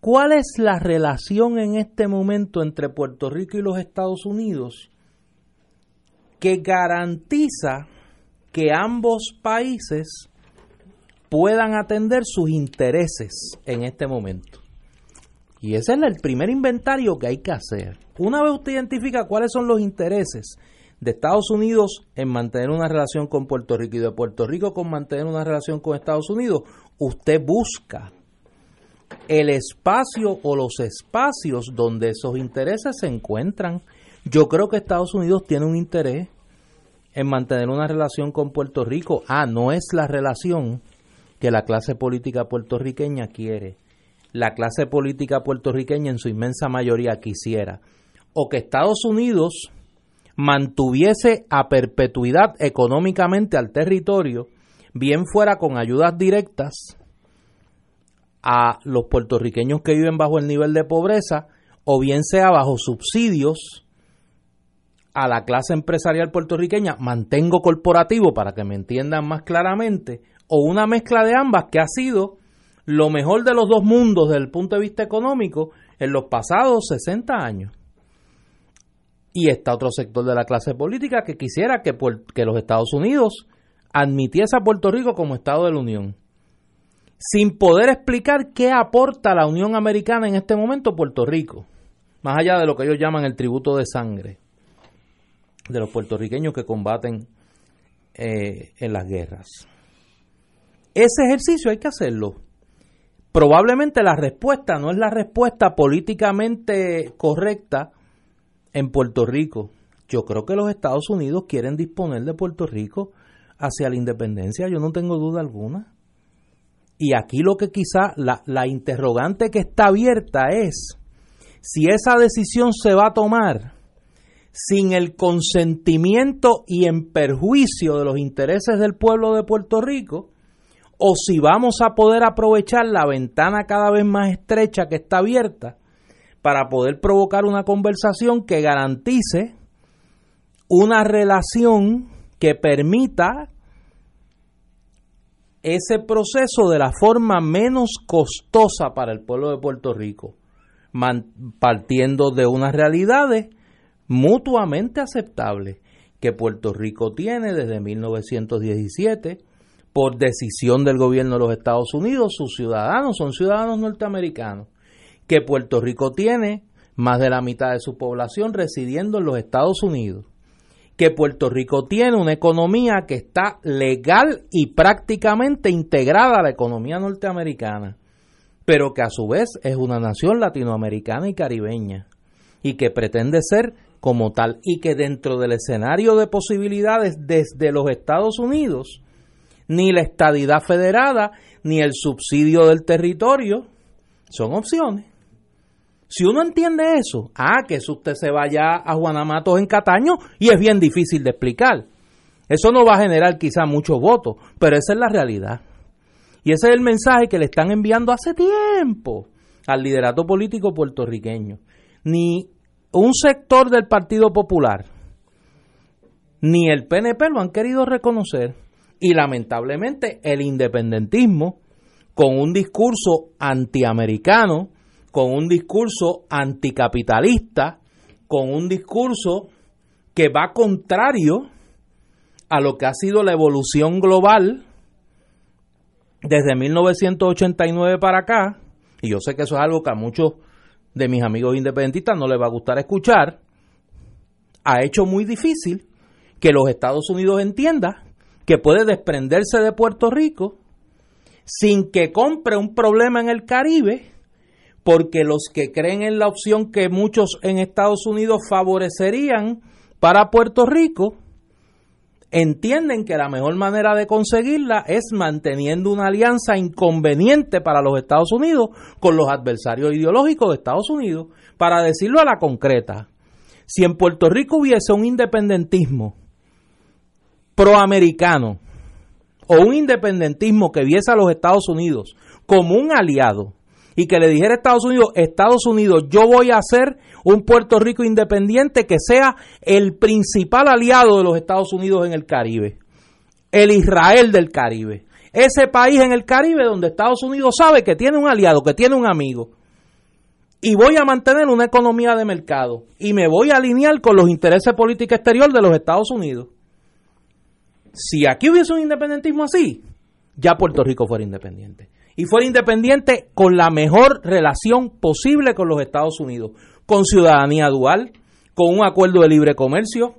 cuál es la relación en este momento entre Puerto Rico y los Estados Unidos que garantiza que ambos países puedan atender sus intereses en este momento. Y ese es el primer inventario que hay que hacer. Una vez usted identifica cuáles son los intereses de Estados Unidos en mantener una relación con Puerto Rico y de Puerto Rico con mantener una relación con Estados Unidos, usted busca el espacio o los espacios donde esos intereses se encuentran yo creo que Estados Unidos tiene un interés en mantener una relación con Puerto Rico. Ah, no es la relación que la clase política puertorriqueña quiere. La clase política puertorriqueña en su inmensa mayoría quisiera. O que Estados Unidos mantuviese a perpetuidad económicamente al territorio, bien fuera con ayudas directas a los puertorriqueños que viven bajo el nivel de pobreza, o bien sea bajo subsidios a la clase empresarial puertorriqueña, mantengo corporativo para que me entiendan más claramente, o una mezcla de ambas que ha sido lo mejor de los dos mundos desde el punto de vista económico en los pasados 60 años. Y está otro sector de la clase política que quisiera que, los Estados Unidos admitiese a Puerto Rico como Estado de la Unión, sin poder explicar qué aporta la Unión Americana en este momento Puerto Rico, más allá de lo que ellos llaman el tributo de sangre de los puertorriqueños que combaten eh, en las guerras. Ese ejercicio hay que hacerlo. Probablemente la respuesta no es la respuesta políticamente correcta en Puerto Rico. Yo creo que los Estados Unidos quieren disponer de Puerto Rico hacia la independencia, yo no tengo duda alguna. Y aquí lo que quizá la, la interrogante que está abierta es si esa decisión se va a tomar sin el consentimiento y en perjuicio de los intereses del pueblo de Puerto Rico, o si vamos a poder aprovechar la ventana cada vez más estrecha que está abierta para poder provocar una conversación que garantice una relación que permita ese proceso de la forma menos costosa para el pueblo de Puerto Rico, partiendo de unas realidades mutuamente aceptable que Puerto Rico tiene desde 1917 por decisión del gobierno de los Estados Unidos, sus ciudadanos son ciudadanos norteamericanos, que Puerto Rico tiene más de la mitad de su población residiendo en los Estados Unidos, que Puerto Rico tiene una economía que está legal y prácticamente integrada a la economía norteamericana, pero que a su vez es una nación latinoamericana y caribeña y que pretende ser como tal y que dentro del escenario de posibilidades desde los Estados Unidos, ni la estadidad federada ni el subsidio del territorio son opciones. Si uno entiende eso, ah, que eso usted se vaya a Juanamatos en Cataño y es bien difícil de explicar. Eso no va a generar quizá muchos votos, pero esa es la realidad. Y ese es el mensaje que le están enviando hace tiempo al liderato político puertorriqueño. Ni un sector del Partido Popular ni el PNP lo han querido reconocer. Y lamentablemente el independentismo, con un discurso antiamericano, con un discurso anticapitalista, con un discurso que va contrario a lo que ha sido la evolución global desde 1989 para acá, y yo sé que eso es algo que a muchos de mis amigos independentistas no les va a gustar escuchar, ha hecho muy difícil que los Estados Unidos entiendan que puede desprenderse de Puerto Rico sin que compre un problema en el Caribe porque los que creen en la opción que muchos en Estados Unidos favorecerían para Puerto Rico, entienden que la mejor manera de conseguirla es manteniendo una alianza inconveniente para los Estados Unidos con los adversarios ideológicos de Estados Unidos. Para decirlo a la concreta, si en Puerto Rico hubiese un independentismo proamericano o un independentismo que viese a los Estados Unidos como un aliado, y que le dijera a Estados Unidos, Estados Unidos, yo voy a hacer un Puerto Rico independiente que sea el principal aliado de los Estados Unidos en el Caribe, el Israel del Caribe, ese país en el Caribe donde Estados Unidos sabe que tiene un aliado, que tiene un amigo. Y voy a mantener una economía de mercado y me voy a alinear con los intereses políticos exteriores de los Estados Unidos. Si aquí hubiese un independentismo así, ya Puerto Rico fuera independiente y fuera independiente con la mejor relación posible con los Estados Unidos, con ciudadanía dual, con un acuerdo de libre comercio,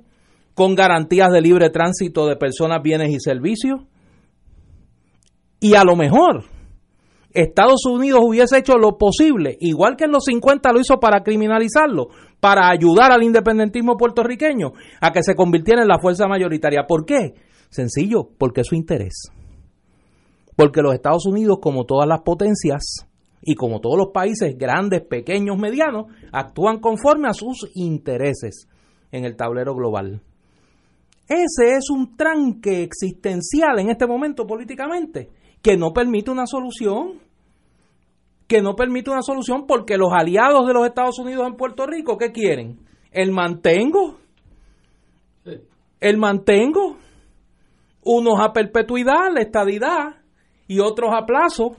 con garantías de libre tránsito de personas, bienes y servicios. Y a lo mejor Estados Unidos hubiese hecho lo posible, igual que en los 50 lo hizo para criminalizarlo, para ayudar al independentismo puertorriqueño a que se convirtiera en la fuerza mayoritaria. ¿Por qué? Sencillo, porque es su interés. Porque los Estados Unidos, como todas las potencias y como todos los países grandes, pequeños, medianos, actúan conforme a sus intereses en el tablero global. Ese es un tranque existencial en este momento políticamente que no permite una solución. Que no permite una solución porque los aliados de los Estados Unidos en Puerto Rico, ¿qué quieren? El mantengo. El mantengo. Unos a perpetuidad, la estadidad y otros a plazo,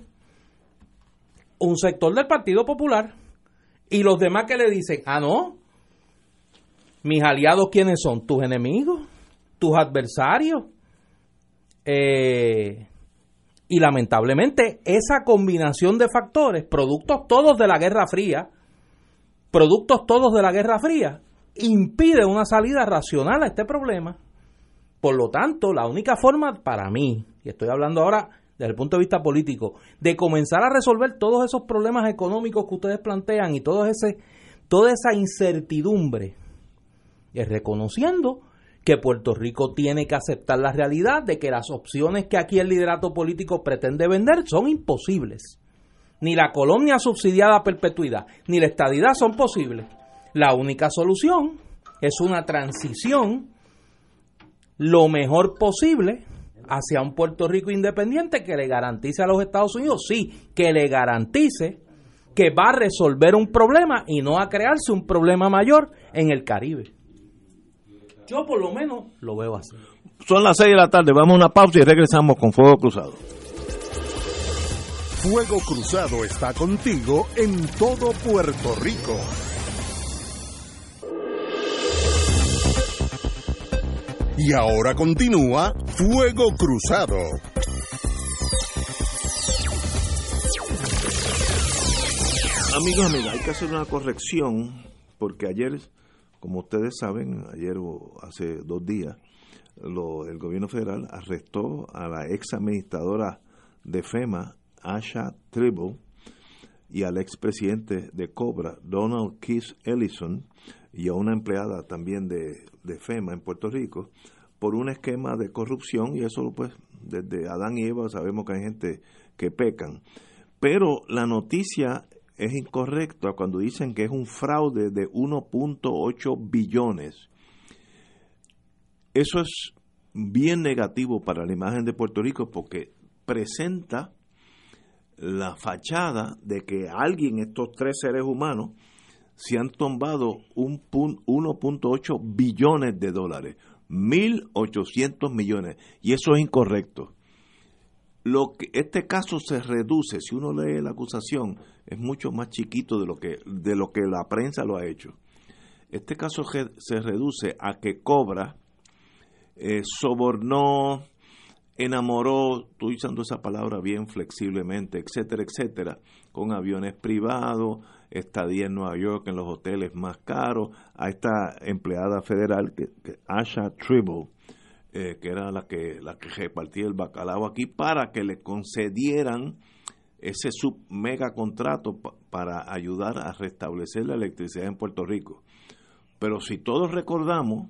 un sector del Partido Popular. Y los demás que le dicen, ah, no, mis aliados, ¿quiénes son? Tus enemigos, tus adversarios. Eh, y lamentablemente esa combinación de factores, productos todos de la Guerra Fría, productos todos de la Guerra Fría, impide una salida racional a este problema. Por lo tanto, la única forma para mí, y estoy hablando ahora desde el punto de vista político, de comenzar a resolver todos esos problemas económicos que ustedes plantean y todo ese, toda esa incertidumbre, es reconociendo que Puerto Rico tiene que aceptar la realidad de que las opciones que aquí el liderato político pretende vender son imposibles. Ni la colonia subsidiada a perpetuidad, ni la estadidad son posibles. La única solución es una transición lo mejor posible hacia un Puerto Rico independiente que le garantice a los Estados Unidos, sí, que le garantice que va a resolver un problema y no a crearse un problema mayor en el Caribe. Yo por lo menos lo veo así. Son las 6 de la tarde, vamos a una pausa y regresamos con Fuego Cruzado. Fuego Cruzado está contigo en todo Puerto Rico. Y ahora continúa Fuego Cruzado. Amigos, amigas, hay que hacer una corrección porque ayer, como ustedes saben, ayer o hace dos días, el gobierno federal arrestó a la ex administradora de FEMA, Asha Tribble, y al expresidente de Cobra, Donald Keith Ellison, y a una empleada también de, de FEMA en Puerto Rico, por un esquema de corrupción, y eso pues desde Adán y Eva sabemos que hay gente que pecan. Pero la noticia es incorrecta cuando dicen que es un fraude de 1.8 billones. Eso es bien negativo para la imagen de Puerto Rico porque presenta la fachada de que alguien, estos tres seres humanos, se han tombado 1.8 billones de dólares, 1.800 millones, y eso es incorrecto. Lo que, este caso se reduce, si uno lee la acusación, es mucho más chiquito de lo que, de lo que la prensa lo ha hecho. Este caso se reduce a que Cobra eh, sobornó, enamoró, estoy usando esa palabra bien flexiblemente, etcétera, etcétera, con aviones privados, estadía en Nueva York en los hoteles más caros, a esta empleada federal, que, Asha Tribble, eh, que era la que, la que repartía el bacalao aquí, para que le concedieran ese sub mega contrato para ayudar a restablecer la electricidad en Puerto Rico. Pero si todos recordamos,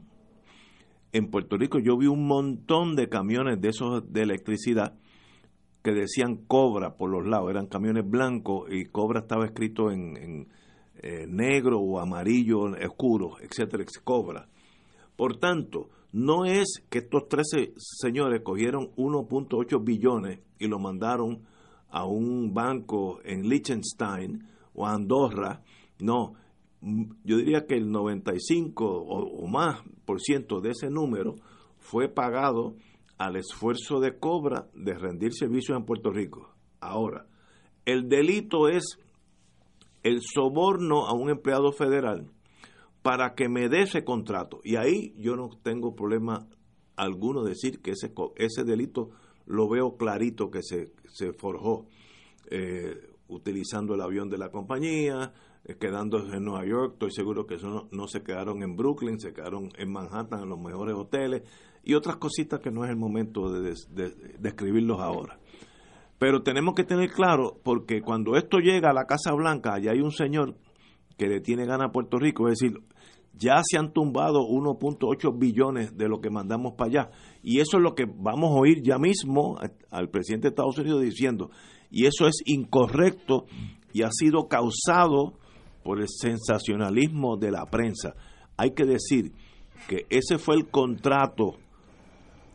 en Puerto Rico yo vi un montón de camiones de esos de electricidad que decían Cobra por los lados, eran camiones blancos y Cobra estaba escrito en, eh, negro o amarillo oscuro, etcétera, Cobra. Por tanto, no es que estos 13 señores cogieron 1.8 billones y lo mandaron a un banco en Liechtenstein o Andorra, no, yo diría que el 95 o, más por ciento de ese número fue pagado al esfuerzo de cobra de rendir servicios en Puerto Rico. Ahora, el delito es el soborno a un empleado federal para que me dé ese contrato. Y ahí yo no tengo problema alguno decir que ese, ese delito lo veo clarito que se, se forjó eh, utilizando el avión de la compañía, eh, quedándose en Nueva York, estoy seguro que eso no, se quedaron en Brooklyn, se quedaron en Manhattan, en los mejores hoteles, y otras cositas que no es el momento de, describirlos ahora. Pero tenemos que tener claro, porque cuando esto llega a la Casa Blanca, allá hay un señor que le tiene gana a Puerto Rico, es decir, ya se han tumbado 1.8 billones de lo que mandamos para allá. Y eso es lo que vamos a oír ya mismo al presidente de Estados Unidos diciendo. Y eso es incorrecto y ha sido causado por el sensacionalismo de la prensa. Hay que decir que ese fue el contrato,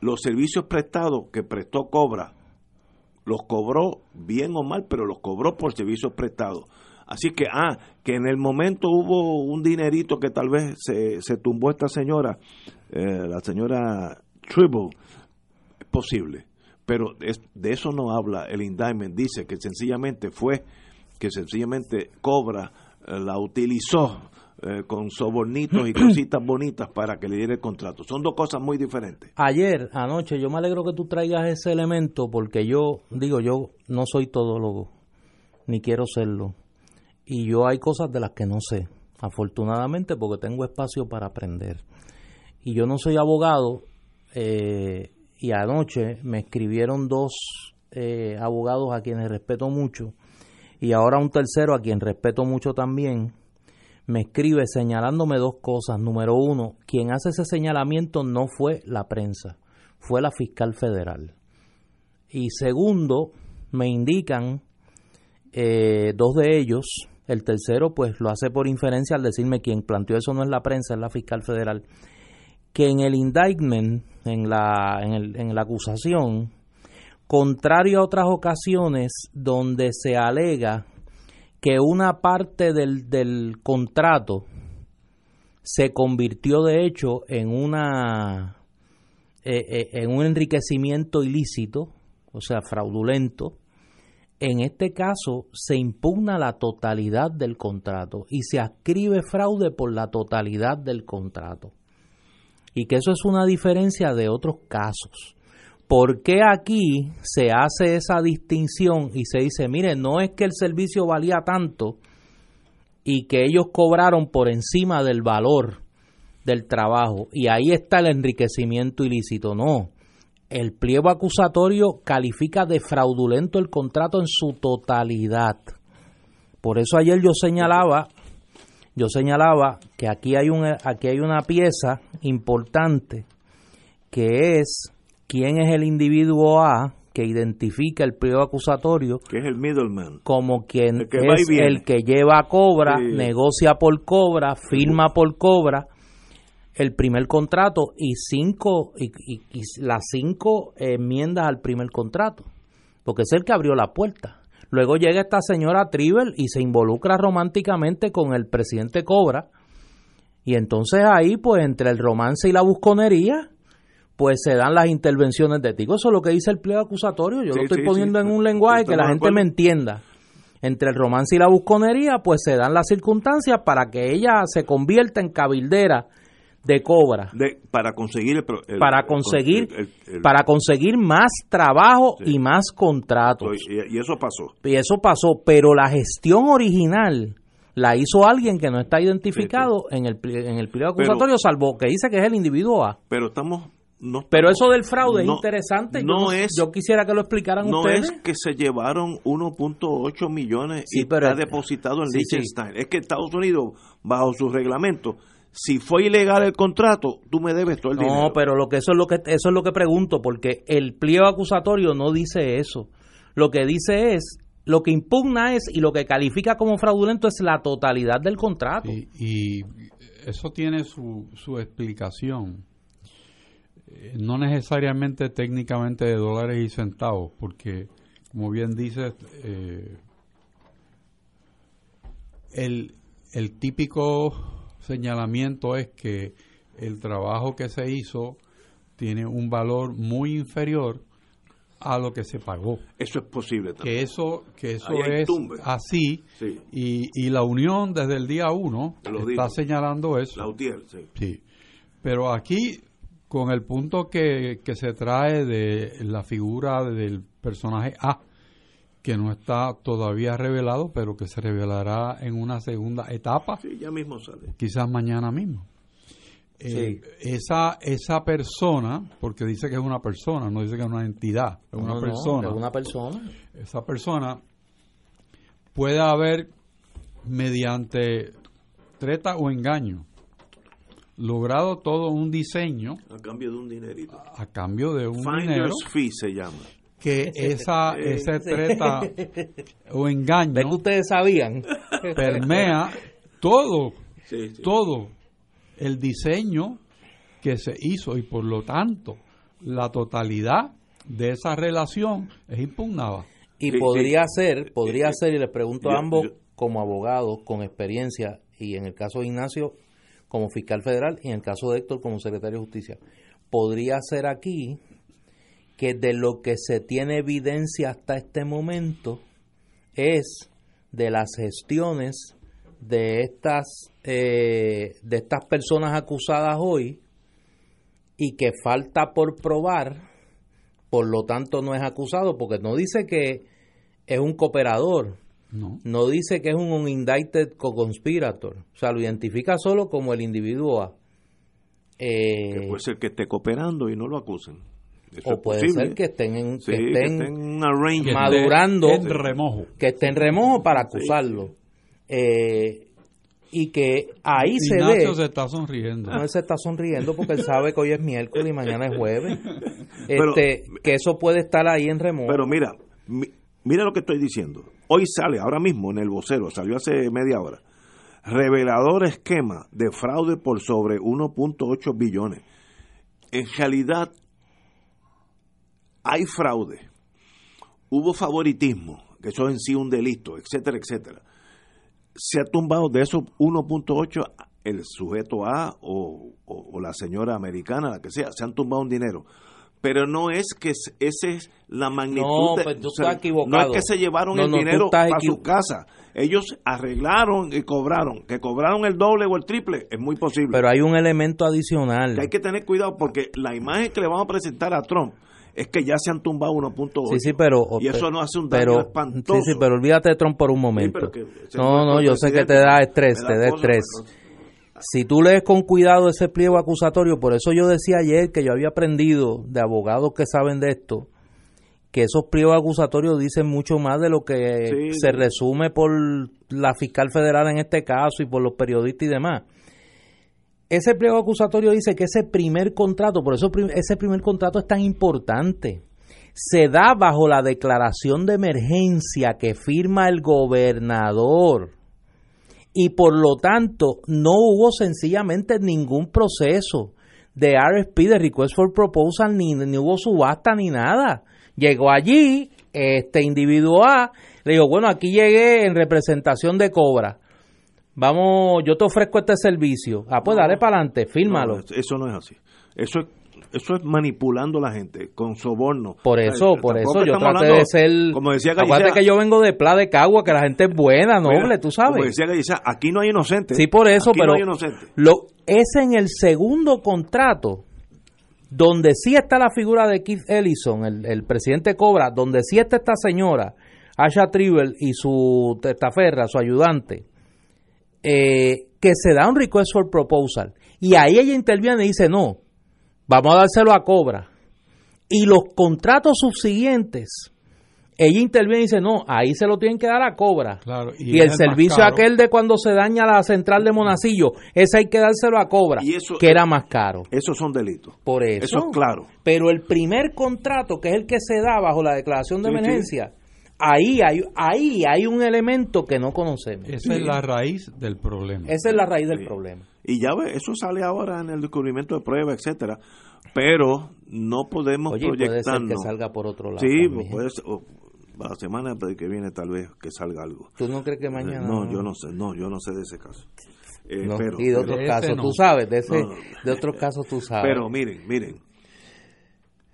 los servicios prestados que prestó Cobra, los cobró bien o mal, pero los cobró por servicios prestados. Así que, ah, que en el momento hubo un dinerito que tal vez se, se tumbó esta señora, eh, la señora Tribble, es posible. Pero de eso no habla el indictment, dice que sencillamente fue, que sencillamente Cobra eh, la utilizó eh, con sobornitos y cositas bonitas para que le diera el contrato. Son dos cosas muy diferentes. Ayer, anoche, yo me alegro que tú traigas ese elemento porque yo, digo, yo no soy todólogo, ni quiero serlo. Y yo hay cosas de las que no sé, afortunadamente, porque tengo espacio para aprender. Y yo no soy abogado, eh, y anoche me escribieron dos abogados a quienes respeto mucho y ahora un tercero a quien respeto mucho también, me escribe señalándome dos cosas. Número uno, quien hace ese señalamiento no fue la prensa, fue la fiscal federal. Y segundo, me indican eh, dos de ellos, el tercero pues lo hace por inferencia al decirme quien planteó eso no es la prensa, es la fiscal federal, que en el indictment, en la, en, la acusación, contrario a otras ocasiones donde se alega que una parte del, del contrato se convirtió de hecho en una eh, eh, en un enriquecimiento ilícito, o sea, fraudulento. En este caso se impugna la totalidad del contrato y se ascribe fraude por la totalidad del contrato. Y que eso es una diferencia de otros casos. ¿Por qué aquí se hace esa distinción y se dice, mire, no es que el servicio valía tanto y que ellos cobraron por encima del valor del trabajo y ahí está el enriquecimiento ilícito. No, el pliego acusatorio califica de fraudulento el contrato en su totalidad. Por eso ayer yo señalaba, yo señalaba que aquí hay un, aquí hay una pieza importante que es quién es el individuo A que identifica el pliego acusatorio que es el middleman como quien es el que lleva cobra, negocia por cobra, firma por cobra el primer contrato y cinco y, las cinco enmiendas al primer contrato, porque es el que abrió la puerta. Luego llega esta señora Tribel y se involucra románticamente con el presidente Cobra. Y entonces ahí, pues entre el romance y la busconería, pues se dan las intervenciones de Tico. Eso es lo que dice el pliego acusatorio. Yo lo estoy poniendo en un lenguaje que la gente me entienda. Entre el romance y la busconería, pues se dan las circunstancias para que ella se convierta en cabildera de cobra. Para conseguir el, para conseguir para conseguir más trabajo y más contratos. Y, eso pasó. Y eso pasó pero la gestión original la hizo alguien que no está identificado en el en el pliego acusatorio salvo que dice que es el individuo A. Pero estamos no pero eso del fraude es interesante. No yo, es, yo quisiera que lo explicaran ustedes. No es que se llevaron 1.8 millones y pero, está depositado en Liechtenstein. Es que Estados Unidos, bajo su reglamento, si fue ilegal el contrato, tú me debes todo el dinero. No, pero lo que eso es lo que eso es lo que pregunto porque el pliego acusatorio no dice eso. Lo que dice es lo que impugna es y lo que califica como fraudulento es la totalidad del contrato. Y, eso tiene su, su explicación. Eh, no necesariamente técnicamente de dólares y centavos, porque como bien dices, eh, el, el típico señalamiento es que el trabajo que se hizo tiene un valor muy inferior a lo que se pagó. Eso es posible también. Que eso, que eso es así y, y, la Unión desde el día uno está señalando eso. La sí. sí. Pero aquí, con el punto que, que se trae de la figura del personaje A, que no está todavía revelado, pero que se revelará en una segunda etapa. Sí, ya mismo sale. Quizás mañana mismo. Eh, esa, esa persona, porque dice que es una persona, no dice que es una entidad, es una persona. es una persona. Esa persona puede haber, mediante treta o engaño, logrado todo un diseño. A cambio de un dinerito. A, cambio de un dinero. fee se llama que esa, ese treta o engaño que ustedes sabían permea todo todo el diseño que se hizo y por lo tanto la totalidad de esa relación es impugnada y podría ser podría ser y les pregunto a ambos como abogados con experiencia y en el caso de Ignacio como fiscal federal y en el caso de Héctor como secretario de justicia. Podría ser aquí que de lo que se tiene evidencia hasta este momento es de las gestiones de estas eh, de estas personas acusadas hoy y que falta por probar por lo tanto no es acusado porque no dice que es un cooperador no, no dice que es un indicted co-conspirator o sea lo identifica solo como el individuo A eh, que puede ser que esté cooperando y no lo acusen o puede ser que estén, en, que estén, madurando, que estén en remojo. que estén remojo para acusarlo. Eh, y que ahí se ve. se está sonriendo. No, él se está sonriendo porque él sabe que hoy es miércoles y mañana es jueves. este, que eso puede estar ahí en remojo. Pero mira, mira lo que estoy diciendo. Hoy sale, ahora mismo en el vocero, salió hace media hora. Revelador esquema de fraude por sobre 1.8 billones. En realidad, hay fraude, hubo favoritismo, que eso en sí un delito, etcétera, etcétera. Se ha tumbado de esos 1.8 el sujeto A o, la señora americana, la que sea, se han tumbado un dinero. Pero no es que esa es la magnitud. No, pues no es que se llevaron el dinero a su casa. Ellos arreglaron y cobraron. Que cobraron el doble o el triple, es muy posible. Pero hay un elemento adicional. Que hay que tener cuidado porque la imagen que le vamos a presentar a Trump es que ya se han tumbado 1.8. Sí, sí, pero... Y eso no hace un daño pero, espantoso. Sí, sí, pero olvídate de Trump por un momento. pero que no, no, yo sé que te da estrés, te da estrés. Si tú lees con cuidado ese pliego acusatorio, por eso yo decía ayer que yo había aprendido de abogados que saben de esto, que esos pliegos acusatorios dicen mucho más de lo que Sí. se resume por la fiscal federal en este caso y por los periodistas y demás. Ese pliego acusatorio dice que ese primer contrato, por eso ese primer contrato es tan importante, se da bajo la declaración de emergencia que firma el gobernador y por lo tanto no hubo sencillamente ningún proceso de RFP, de Request for Proposal, ni, ni hubo subasta ni nada. Llegó allí, este individuo A, le digo, bueno, aquí llegué en representación de Cobra. Vamos, yo te ofrezco este servicio. Ah, pues dale para adelante, fírmalo. No, eso no es así. Eso es, eso es manipulando a la gente con soborno. Por O sea, eso, por eso yo traté hablando- de ser. Como decía Acuérdate Gallicea, que yo vengo de Pla de Cagua, que la gente es buena, noble, tú Como sabes. decía Gallicea, aquí no hay inocentes. Sí, por eso, Aquí pero no hay inocentes. lo, es en el segundo contrato donde sí está la figura de Keith Ellison, el, el presidente Cobra, donde sí está esta señora, Asha Tribble y su testaferra, su ayudante, eh, que se da un request for proposal. Y ahí ella interviene y dice, no, vamos a dárselo a Cobra. Y los contratos subsiguientes, ella interviene y dice, no, ahí se lo tienen que dar a Cobra. Claro, Y, el servicio aquel de cuando se daña la central de Monacillo, ese hay que dárselo a Cobra, Y eso- que era más caro. Esos son delitos. Por eso. Eso es claro. Pero el primer contrato, que es el que se da bajo la declaración de Sí, sí. emergencia, ahí hay ahí hay un elemento que no conocemos. Esa es la raíz del problema. Esa es la raíz del Sí. problema. Y ya ves, eso sale ahora en el descubrimiento de pruebas, etcétera. Pero no podemos Oye, puede ser que proyectarnos. salga por otro lado. sí, también. puede ser, o la semana que viene tal vez que salga algo. ¿Tú no crees que mañana? No, yo no sé, no, yo no sé de ese caso. Eh, No, pero, y de otros casos, no. tú sabes, de, ese, No, no. de otros casos tú sabes. pero miren, miren,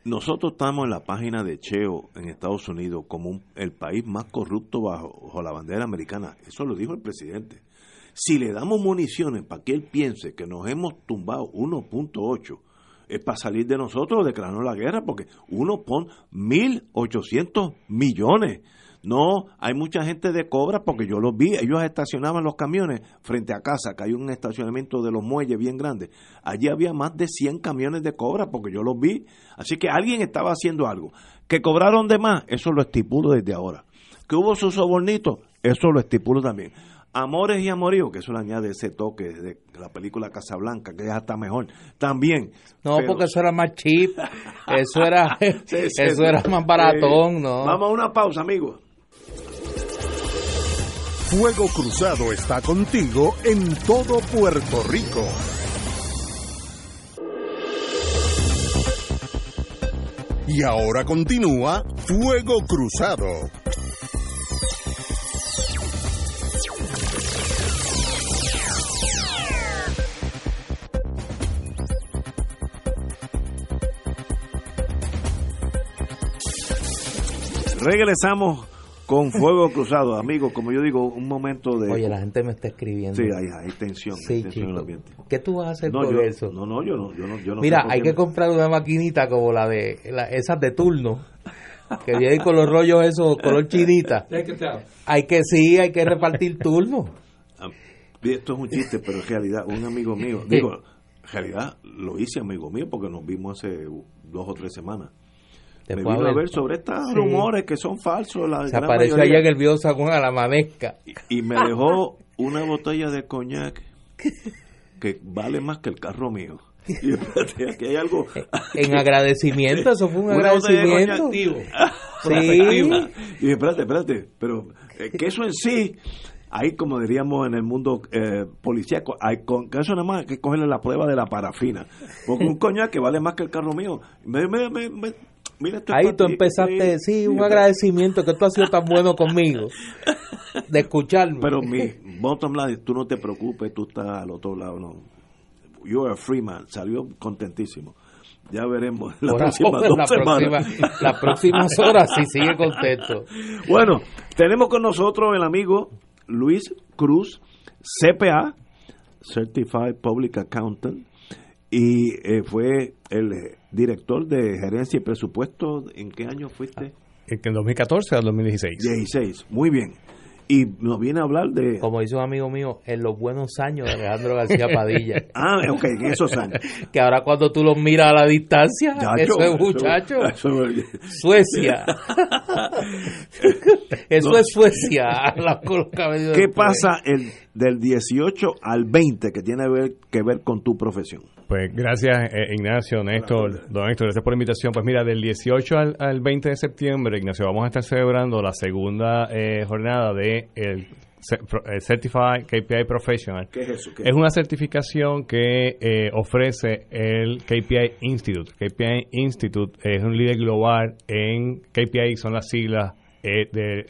nosotros estamos en la página de Cheo en Estados Unidos como un- el país más corrupto bajo, bajo la bandera americana. Eso lo dijo el presidente. Si le damos municiones para que él piense que nos hemos tumbado 1.8, es para salir de nosotros declararnos la guerra, porque uno pone 1.800 millones. No, hay mucha gente de cobra porque yo los vi, ellos estacionaban los camiones frente a casa, que hay un estacionamiento de los muelles bien grande. Allí había más de 100 camiones de cobra porque yo los vi. Así que alguien estaba haciendo algo. Que cobraron de más, eso lo estipulo desde ahora. Que hubo su sobornito, eso lo estipulo también. Amores y amoríos, que eso le añade ese toque de la película Casablanca, que ya está mejor. También. no, Pero- porque eso era más cheap, eso era, Sí, sí, eso sí. era más baratón. ¿no? Vamos a una pausa, amigos. Fuego Cruzado está contigo en todo Puerto Rico. Y ahora continúa Fuego Cruzado. Regresamos con Fuego Cruzado, amigos. Como yo digo, un momento de. Oye, la gente me está escribiendo. Sí, hay, hay tensión. hay Sí, tensión en el chico. ambiente. ¿Qué tú vas a hacer No, con yo, eso? no, no, yo no. Yo no, yo no Mira, hay que me- comprar una maquinita como la de la- esas de turno, que viene con los rollos esos color chinita. Hay que sí, hay que repartir turno. Ah, Esto es un chiste, pero en realidad, un amigo mío, digo, en realidad lo hice amigo mío porque nos vimos hace dos o tres semanas. Me vino a a ver, sobre estos Sí. rumores que son falsos. La se apareció mayoría. allá en el con a la manesca. y, y me dejó una botella de coñac que vale más que el carro mío. Y espérate, aquí hay algo. En agradecimiento, eso fue un Una agradecimiento. coñac Sí. Y espérate, espérate, pero eh, que eso en sí, ahí como diríamos en el mundo eh, policíaco, hay con, que eso nada más hay que cogerle la prueba de la parafina. Porque un coñac que vale más que el carro mío. Me- me- me- me- mira esto es Ahí tú empezaste, sí, un agradecimiento que tú has sido tan bueno conmigo, de escucharme. Pero mi bottom line, tú no te preocupes, tú estás al otro lado, no. You're a free man, salió contentísimo. Ya veremos las Ahora, próximas la dos próxima- las próximas horas sí sigue contento. Bueno, tenemos con nosotros el amigo Luis Cruz, CPA, Certified Public Accountant, y eh, fue el director de gerencia y presupuesto. ¿En qué año fuiste? En 2014 al 2016. 16, muy bien y nos viene a hablar de... Como dice un amigo mío, en los buenos años de Alejandro García Padilla. ah, ok, en esos años. que ahora cuando tú los miras a la distancia, eso es muchacho. Suecia. eso es Suecia. ¿Qué pasa el, del 18 al 20 que tiene que ver con tu profesión? Pues gracias eh, Ignacio, Néstor, don Néstor, gracias por la invitación. Pues mira, del 18 al, 20 de septiembre, Ignacio, vamos a estar celebrando la segunda eh, jornada de el, Certified KPI Professional. ¿Qué es eso? es? una certificación que eh, ofrece el KPI Institute. KPI Institute es un líder global en KPI, son las siglas de,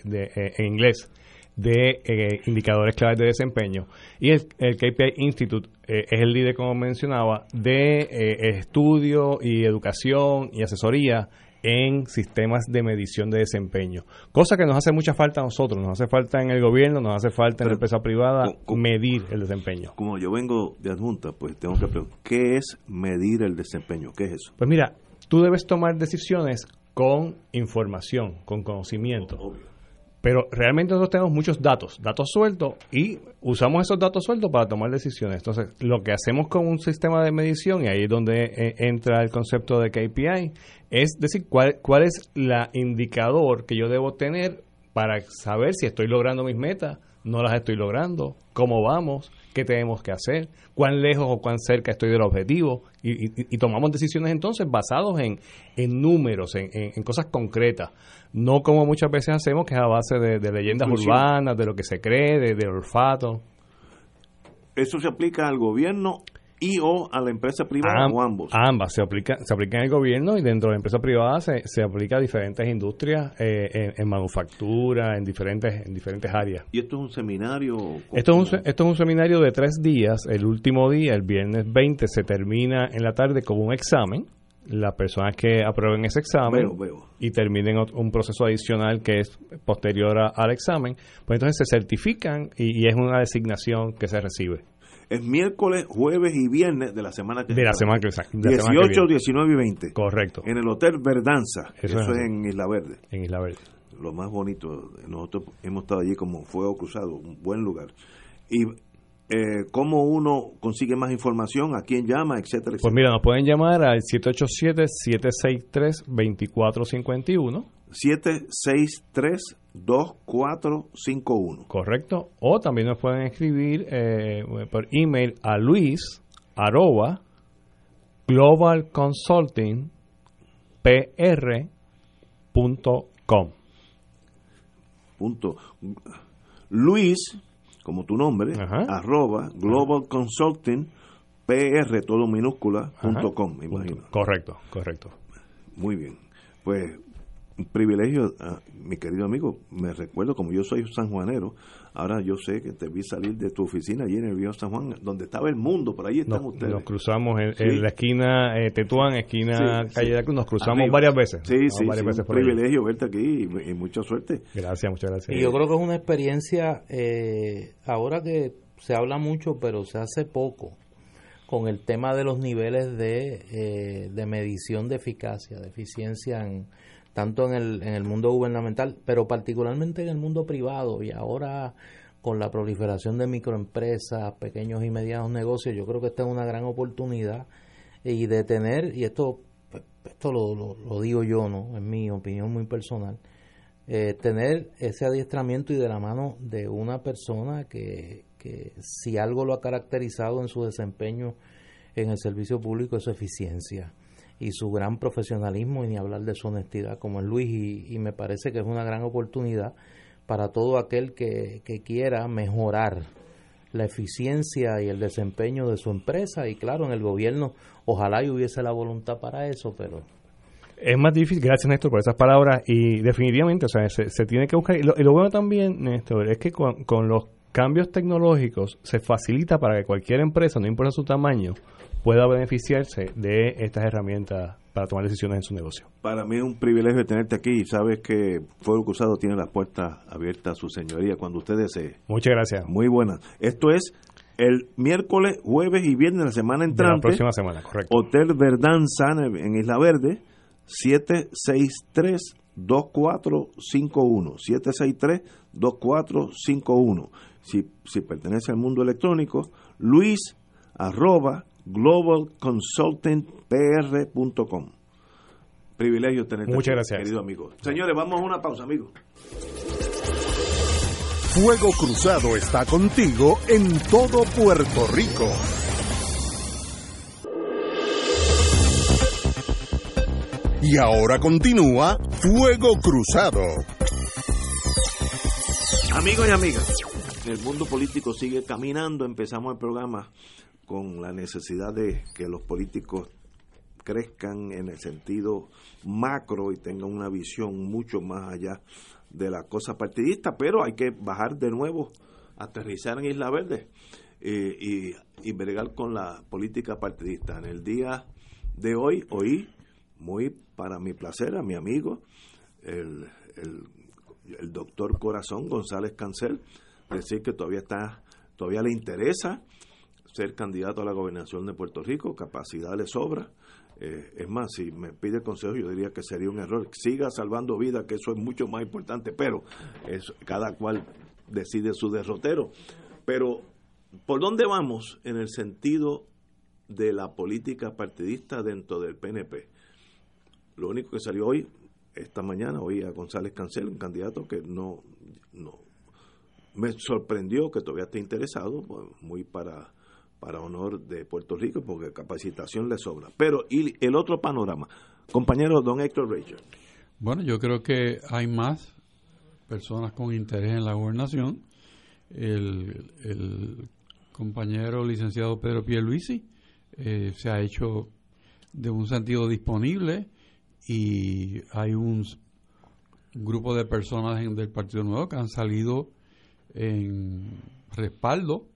en inglés de eh, indicadores claves de desempeño. Y el, KPI Institute eh, es el líder, como mencionaba, de eh, estudio y educación y asesoría en sistemas de medición de desempeño. Cosa que nos hace mucha falta a nosotros, nos hace falta en el gobierno, nos hace falta en la empresa privada medir el desempeño. Como yo vengo de adjunta, pues tengo que preguntar, ¿qué es medir el desempeño? ¿Qué es eso? Pues mira, tú debes tomar decisiones con información, con conocimiento. Obvio pero realmente nosotros tenemos muchos datos, datos sueltos, y usamos esos datos sueltos para tomar decisiones. Entonces, lo que hacemos con un sistema de medición, y ahí es donde eh, entra el concepto de KPI, es decir, cuál, cuál es la indicador que yo debo tener para saber si estoy logrando mis metas, no las estoy logrando, cómo vamos, qué tenemos que hacer, cuán lejos o cuán cerca estoy del objetivo y, tomamos decisiones entonces basados en, en números, en, cosas concretas, no como muchas veces hacemos que es a base de, leyendas urbanas, de lo que se cree, de, de olfato. ¿Eso se aplica al gobierno y o a la empresa privada o ambos? Ambas, se aplica, se aplica en el gobierno y dentro de la empresa privada se, se aplica a diferentes industrias, eh, en, manufactura, en diferentes, en diferentes áreas. ¿Y esto es un seminario? Esto es un, esto es un seminario de tres días. El último día, el viernes 20, se termina en la tarde con un examen. Las personas que aprueben ese examen y terminen un proceso adicional que es posterior al examen, pues entonces se certifican y es una designación que se recibe es miércoles, jueves y viernes de la semana que De la semana que 18, 19 y 20. Correcto. En el Hotel Verdanza. Eso, es, en Isla Verde. En Isla Verde. Lo más bonito. Nosotros hemos estado allí como Fuego Cruzado, un buen lugar. Y eh, cómo uno consigue más información, a quién llama, etcétera, etcétera. Pues mira, nos pueden llamar al 787-763-2451. 763-2451. Correcto. O también nos pueden escribir eh, por email a luis arroba globalconsultingpr.com. Punto. Luis, como tu nombre, arroba globalconsultingpr, todo minúscula, punto com, me imagino. Correcto, correcto. Muy bien. Pues un privilegio, ah, mi querido amigo. Me recuerdo, como yo soy sanjuanero, ahora yo sé que te vi salir de tu oficina allí en el Viejo San Juan, donde estaba el mundo, por ahí están ustedes. Nos cruzamos en, la esquina eh, Tetuán, esquina Calle de Cruz, nos cruzamos varias veces. Sí, sí, varias veces un privilegio verte aquí y, mucha suerte. Gracias, muchas gracias. Y yo creo que es una experiencia, eh, ahora que se habla mucho, pero se hace poco, con el tema de los niveles de, eh, de medición de eficacia, de eficiencia en tanto en el, en el mundo gubernamental, pero particularmente en el mundo privado y ahora con la proliferación de microempresas, pequeños y medianos negocios, yo creo que esta es una gran oportunidad y de tener, y esto, esto lo, lo, digo yo, ¿no? En mi opinión muy personal, eh, tener ese adiestramiento y de la mano de una persona que, que si algo lo ha caracterizado en su desempeño en el servicio público es su eficiencia y su gran profesionalismo y ni hablar de su honestidad como es Luis y, me parece que es una gran oportunidad para todo aquel que, quiera mejorar la eficiencia y el desempeño de su empresa. Y claro en el gobierno ojalá y hubiese la voluntad para eso pero es más difícil, gracias Néstor por esas palabras. Y definitivamente, o sea, se, tiene que buscar, y lo, bueno también Néstor es que con, con los cambios tecnológicos se facilita para que cualquier empresa, no importa su tamaño, pueda beneficiarse de estas herramientas para tomar decisiones en su negocio. Para mí es un privilegio tenerte aquí y sabes que Fuego Cruzado tiene las puertas abiertas a su señoría cuando usted desee. Muchas gracias. Muy buenas. Esto es el miércoles, jueves y viernes de la semana De entrante. la próxima semana, correcto. Hotel Verdanza en Isla Verde, 763-2451. 763-2451. Si, si pertenece al mundo electrónico, luis arroba globalconsultingpr.com. Privilegio tenerte Muchas aquí, gracias. querido amigo. Señores, vamos a una pausa, amigos. Fuego Cruzado está contigo en todo Puerto Rico. Y ahora continúa Fuego Cruzado. Amigos y amigas, el mundo político sigue caminando. Empezamos el programa con la necesidad de que los políticos crezcan en el sentido macro y tengan una visión mucho más allá de la cosa partidista, pero hay que bajar de nuevo, aterrizar en Isla Verde eh, y, y bregar con la política partidista. En el día de hoy, oí, muy para mi placer, a mi amigo, el, el el doctor Corazón González Cancel decir que todavía está todavía le interesa ser candidato a la gobernación de Puerto Rico, capacidad le sobra. Eh, es más, si me pide consejo, yo diría que sería un error. Siga salvando vidas, que eso es mucho más importante, pero es, cada cual decide su derrotero. Pero, ¿por dónde vamos en el sentido de la política partidista dentro del PNP? Lo único que salió hoy, esta mañana, oí a González Cancel, un candidato que no, no me sorprendió que todavía esté interesado, pues, muy para, para honor de Puerto Rico, porque capacitación le sobra. Pero, y el otro panorama, compañero don Héctor Rachel. Bueno, yo creo que hay más personas con interés en la gobernación. El, el compañero licenciado Pedro Pierluisi eh, se ha hecho de un sentido disponible y hay un grupo de personas en- del Partido Nuevo que han salido en respaldo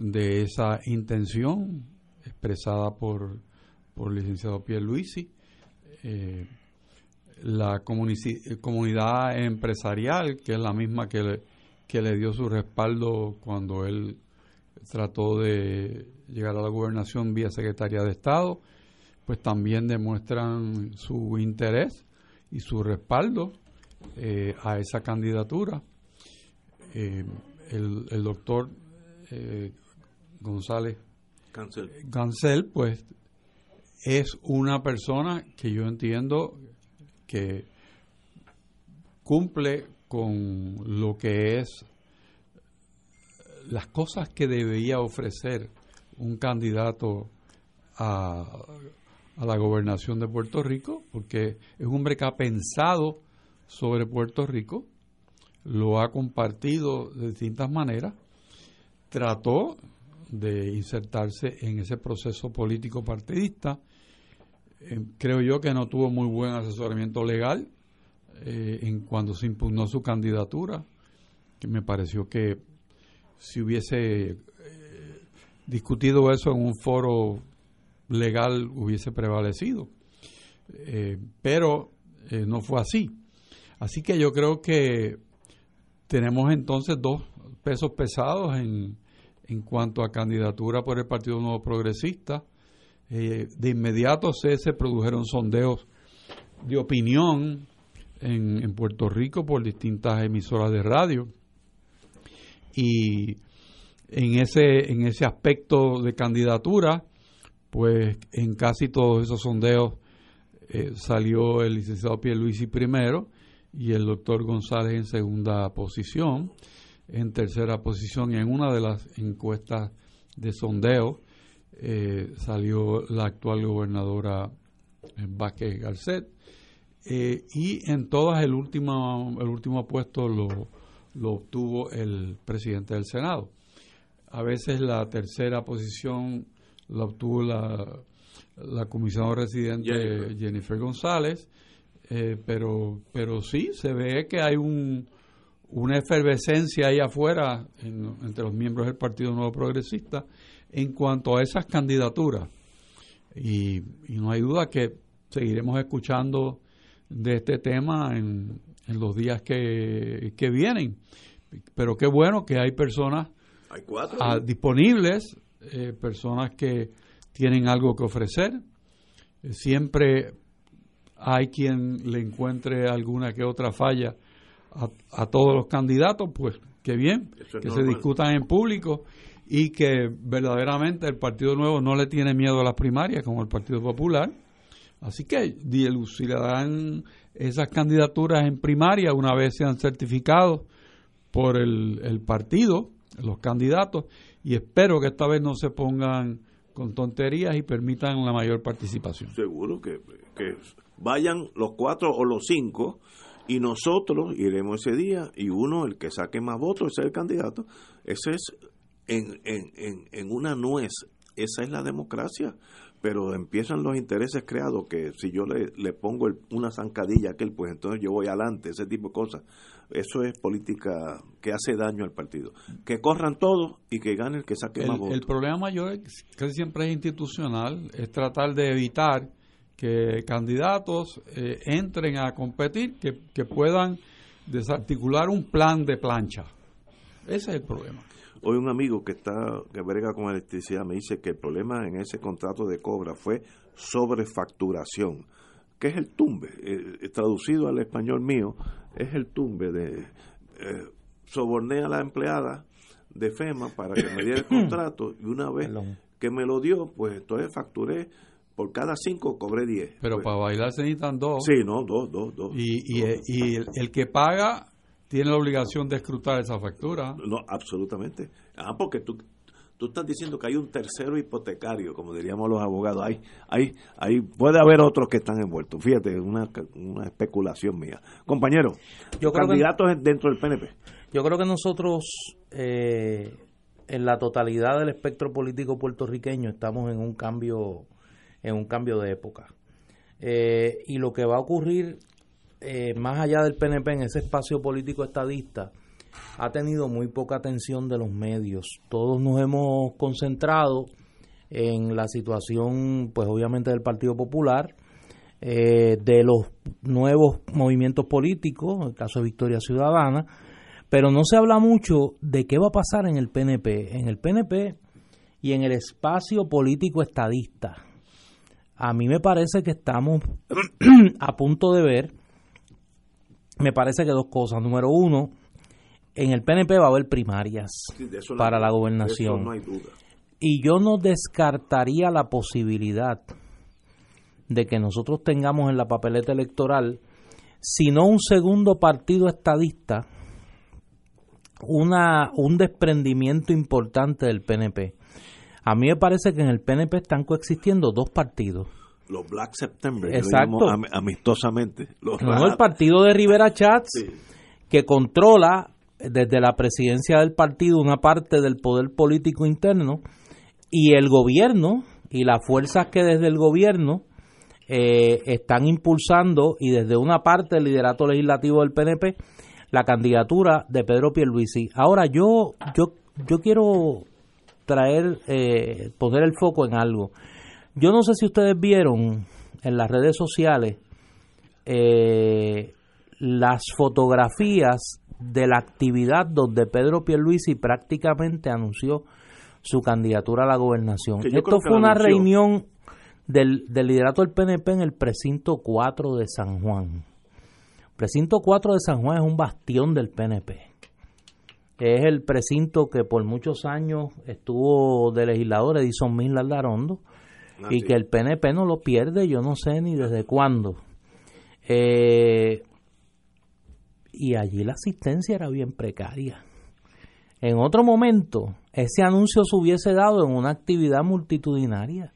de esa intención expresada por, por el licenciado Pierluisi. Eh, la comunidad empresarial, que es la misma que le, que le dio su respaldo cuando él trató de llegar a la gobernación vía secretaria de Estado, pues también demuestran su interés y su respaldo eh, a esa candidatura. Eh, el, el doctor eh, González Cancel. Pues, es una persona que yo entiendo que cumple con lo que es las cosas que debería ofrecer un candidato a, a la gobernación de Puerto Rico, porque es un hombre que ha pensado sobre Puerto Rico, lo ha compartido de distintas maneras, trató de insertarse en ese proceso político partidista. Eh, creo yo que no tuvo muy buen asesoramiento legal eh, en cuando se impugnó su candidatura, que me pareció que si hubiese eh, discutido eso en un foro legal hubiese prevalecido. Pero no fue así. Así que yo creo que tenemos entonces dos pesos pesados en, en cuanto a candidatura por el Partido Nuevo Progresista. Eh, de inmediato se, se produjeron sondeos de opinión en, Puerto Rico por distintas emisoras de radio. Y en ese, en ese aspecto de candidatura, pues en casi todos esos sondeos eh, salió el licenciado Pierluisi primero y el doctor González en segunda posición, en tercera posición y en una de las encuestas de sondeo eh, salió la actual gobernadora eh, Vázquez Garcet eh, y en todas el último, el último puesto lo, lo obtuvo el presidente del Senado. A veces la tercera posición la obtuvo la, la comisionada residente Jennifer. Jennifer, González, eh, pero, pero sí, se ve que hay un, una efervescencia ahí afuera en- entre los miembros del Partido Nuevo Progresista en cuanto a esas candidaturas. Y, y no hay duda que seguiremos escuchando de este tema en, en los días que, que vienen. Pero qué bueno que hay personas Hay cuatro. disponibles, eh, personas que tienen algo que ofrecer. Eh, siempre hay quien le encuentre alguna que otra falla a, a todos los candidatos, pues qué bien, es que se discutan en público y que verdaderamente el Partido Nuevo no le tiene miedo a las primarias como el Partido Popular. Así que dilucidarán esas candidaturas en primaria una vez sean certificados por el, el partido, los candidatos, y espero que esta vez no se pongan con tonterías y permitan la mayor participación. Seguro que, que vayan los cuatro o los cinco y nosotros iremos ese día y uno, el que saque más votos, ese es el candidato. Ese es en, en, en, en una nuez. Esa es la democracia. Pero empiezan los intereses creados que si yo le, le pongo el- una zancadilla a aquel, pues entonces yo voy adelante, ese tipo de cosas. Eso es política que hace daño al partido. Que corran todos y que gane el que saque más votos. el problema mayor que casi siempre es institucional, es tratar de evitar que candidatos eh, entren a competir, que, que puedan desarticular un plan de plancha. Ese es el problema. Hoy un amigo que está que brega con electricidad me dice que el problema en ese contrato de cobra fue sobrefacturación, que es el tumbe, eh, traducido al español mío, es el tumbe de eh, soborné a la empleada de FEMA para que me diera el contrato y una vez que me lo dio, pues entonces facturé por cada cinco cobré diez. Pero Pues, para bailar se necesitan dos. sí, no, dos, dos, dos. Y, y, Dos. y el, el que paga tiene la obligación de escrutar esa factura. No, absolutamente. Ah, porque tú, tú estás diciendo que hay un tercero hipotecario, como diríamos los abogados. Hay, hay, hay, puede haber otros que están envueltos. Fíjate, una, una especulación mía. Compañero, Yo creo que- candidatos dentro del PNP. Yo creo que nosotros, eh, en la totalidad del espectro político puertorriqueño, estamos en un cambio, en un cambio de época. Eh, y lo que va a ocurrir eh, más allá del PNP en ese espacio político estadista ha tenido muy poca atención de los medios. Todos nos hemos concentrado en la situación, pues obviamente del Partido Popular, eh, de los nuevos movimientos políticos, el caso de Victoria Ciudadana, pero no se habla mucho de qué va a pasar en el PNP. En el PNP y en el espacio político estadista. A mí me parece que estamos a punto de ver, me parece que dos cosas. Número uno, en el PNP va a haber primarias Sí, no para la de gobernación. Eso no hay duda. Y yo no descartaría la posibilidad de que nosotros tengamos en la papeleta electoral, si no un segundo partido estadista, una, un desprendimiento importante del PNP. A mí me parece que en el PNP están coexistiendo dos partidos. Los Black September, Exacto. lo llamo am- amistosamente. Los Uno el partido de Rivera Chats, Sí. que controla desde la presidencia del partido una parte del poder político interno, y el gobierno y las fuerzas que desde el gobierno eh, están impulsando y desde una parte del liderato legislativo del PNP la candidatura de Pedro Pierluisi. Ahora yo yo yo quiero traer eh, poner el foco en algo. Yo no sé si ustedes vieron en las redes sociales eh, las fotografías de la actividad donde Pedro Pierluisi prácticamente anunció su candidatura a la gobernación. Esto fue una reunión del, del liderato del PNP en el precinto 4 de San Juan. Precinto 4 de San Juan es un bastión del PNP. Es el precinto que por muchos años estuvo de legislador Edison Mil Larondo Ah, y sí. que el PNP no lo pierde, yo no sé ni desde cuándo. Eh, y allí la asistencia era bien precaria. En otro momento, ese anuncio se hubiese dado en una actividad multitudinaria.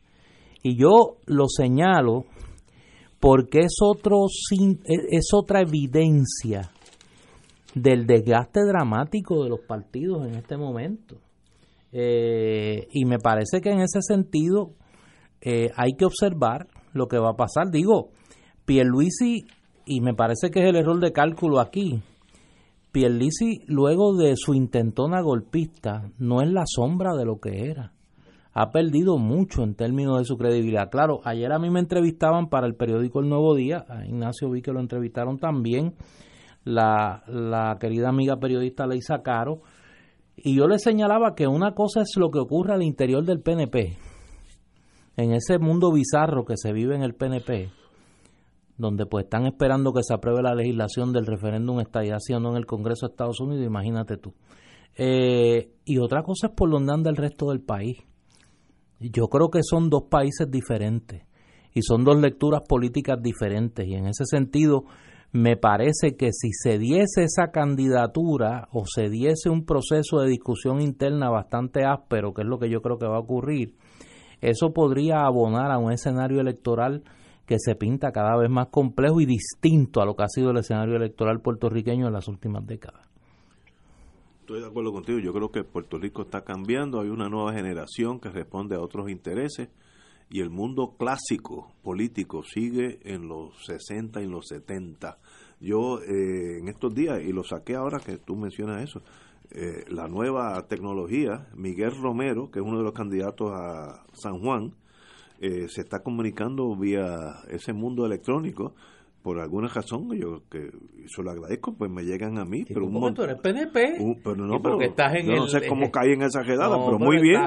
Y yo lo señalo porque es, otro, es otra evidencia del desgaste dramático de los partidos en este momento. Eh, y me parece que en ese sentido eh, hay que observar lo que va a pasar. Digo, Pierluisi, y me parece que es el error de cálculo aquí, Pierluisi luego de su intentona golpista no es la sombra de lo que era. Ha perdido mucho en términos de su credibilidad. Claro, ayer a mí me entrevistaban para el periódico El Nuevo Día, a Ignacio vi que lo entrevistaron también, la, la querida amiga periodista Leisa Caro, Y yo le señalaba que una cosa es lo que ocurre al interior del PNP, en ese mundo bizarro que se vive en el PNP, donde pues están esperando que se apruebe la legislación del referéndum estallación en el Congreso de Estados Unidos, imagínate tú. Eh, y otra cosa es por donde anda el resto del país. Yo creo que son dos países diferentes y son dos lecturas políticas diferentes y en ese sentido me parece que si se diese esa candidatura o se diese un proceso de discusión interna bastante áspero, que es lo que yo creo que va a ocurrir, eso podría abonar a un escenario electoral que se pinta cada vez más complejo y distinto a lo que ha sido el escenario electoral puertorriqueño en las últimas décadas. Estoy de acuerdo contigo, yo creo que Puerto Rico está cambiando, hay una nueva generación que responde a otros intereses y el mundo clásico político sigue en los 60 y los 70. Yo eh, en estos días, y lo saqué ahora que tú mencionas eso, eh, la nueva tecnología, Miguel Romero, que es uno de los candidatos a San Juan, eh, se está comunicando vía ese mundo electrónico por alguna razón yo que eso lo agradezco pues me llegan a mí pero un tú eres PNP pero no pero estás en yo no sé cómo cae en esa redada pero, muy bien.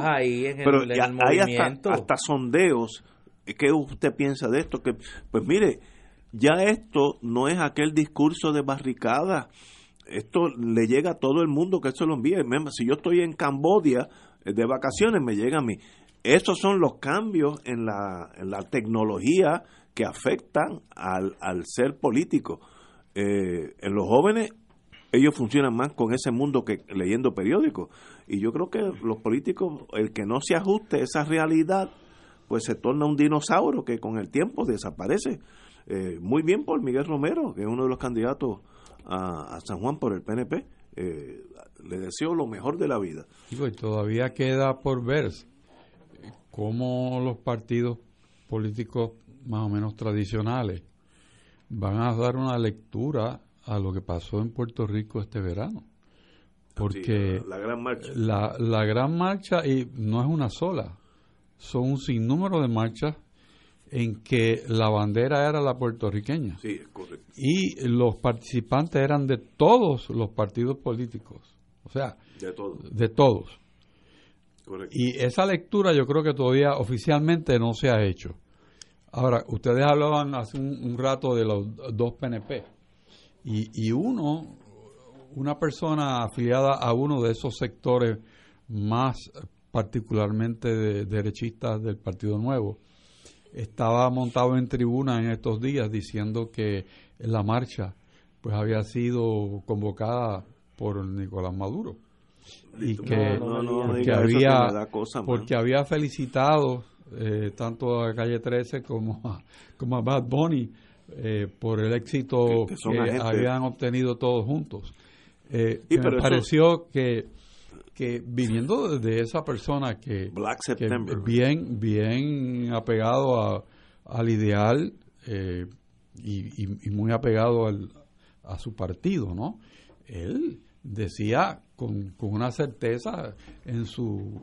pero hay hasta, hasta sondeos ¿qué usted piensa de esto? que pues mire ya esto no es aquel discurso de barricada. Esto le llega a todo el mundo que eso lo envíe. Si yo estoy en Cambodia eh, de vacaciones me llega a mí. Esos son los cambios en la, en la tecnología que afectan al, al ser político. Eh, en los jóvenes, ellos funcionan más con ese mundo que leyendo periódicos. Y yo creo que los políticos, el que no se ajuste a esa realidad, pues se torna un dinosaurio que con el tiempo desaparece. Eh, muy bien por Miguel Romero, que es uno de los candidatos a, San Juan por el PNP. Eh, le deseo lo mejor de la vida. y todavía queda por ver cómo los partidos políticos más o menos tradicionales van a dar una lectura a lo que pasó en Puerto Rico este verano. Porque la, gran marcha. La, gran marcha, y no es una sola, son un sinnúmero de marchas en que la bandera era la puertorriqueña. Sí, correcto. Y los participantes eran de todos los partidos políticos. O sea, de todos. De todos. Y esa lectura yo creo que todavía oficialmente no se ha hecho. Ahora, ustedes hablaban hace un, rato de los dos PNP. Y, y, uno, una persona afiliada a uno de esos sectores más particularmente derechistas del Partido Nuevo, estaba montado en tribuna en estos días diciendo que la marcha pues había sido convocada por Nicolás Maduro. Y que, había porque había felicitado eh, tanto a Calle 13 como a, como a Bad Bunny eh, por el éxito que, habían obtenido todos juntos. Eh, me pareció que, que viniendo de esa persona que, bien bien apegado a, al ideal y, y, muy apegado al, a su partido, ¿no? Él decía con, con una certeza en su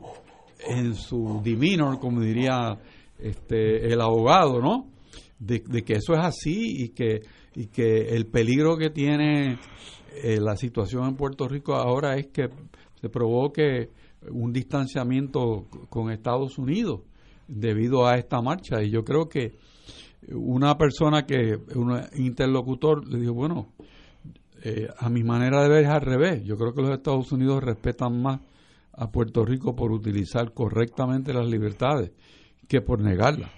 en su demeanor, como diría este el abogado, ¿no? De, que eso es así y que y que el peligro que tiene eh, la situación en Puerto Rico ahora es que se provoque un distanciamiento con Estados Unidos debido a esta marcha y yo creo que una persona que un interlocutor le dijo bueno eh, a mi manera de ver es al revés. Yo creo que los Estados Unidos respetan más a Puerto Rico por utilizar correctamente las libertades que por negarlas.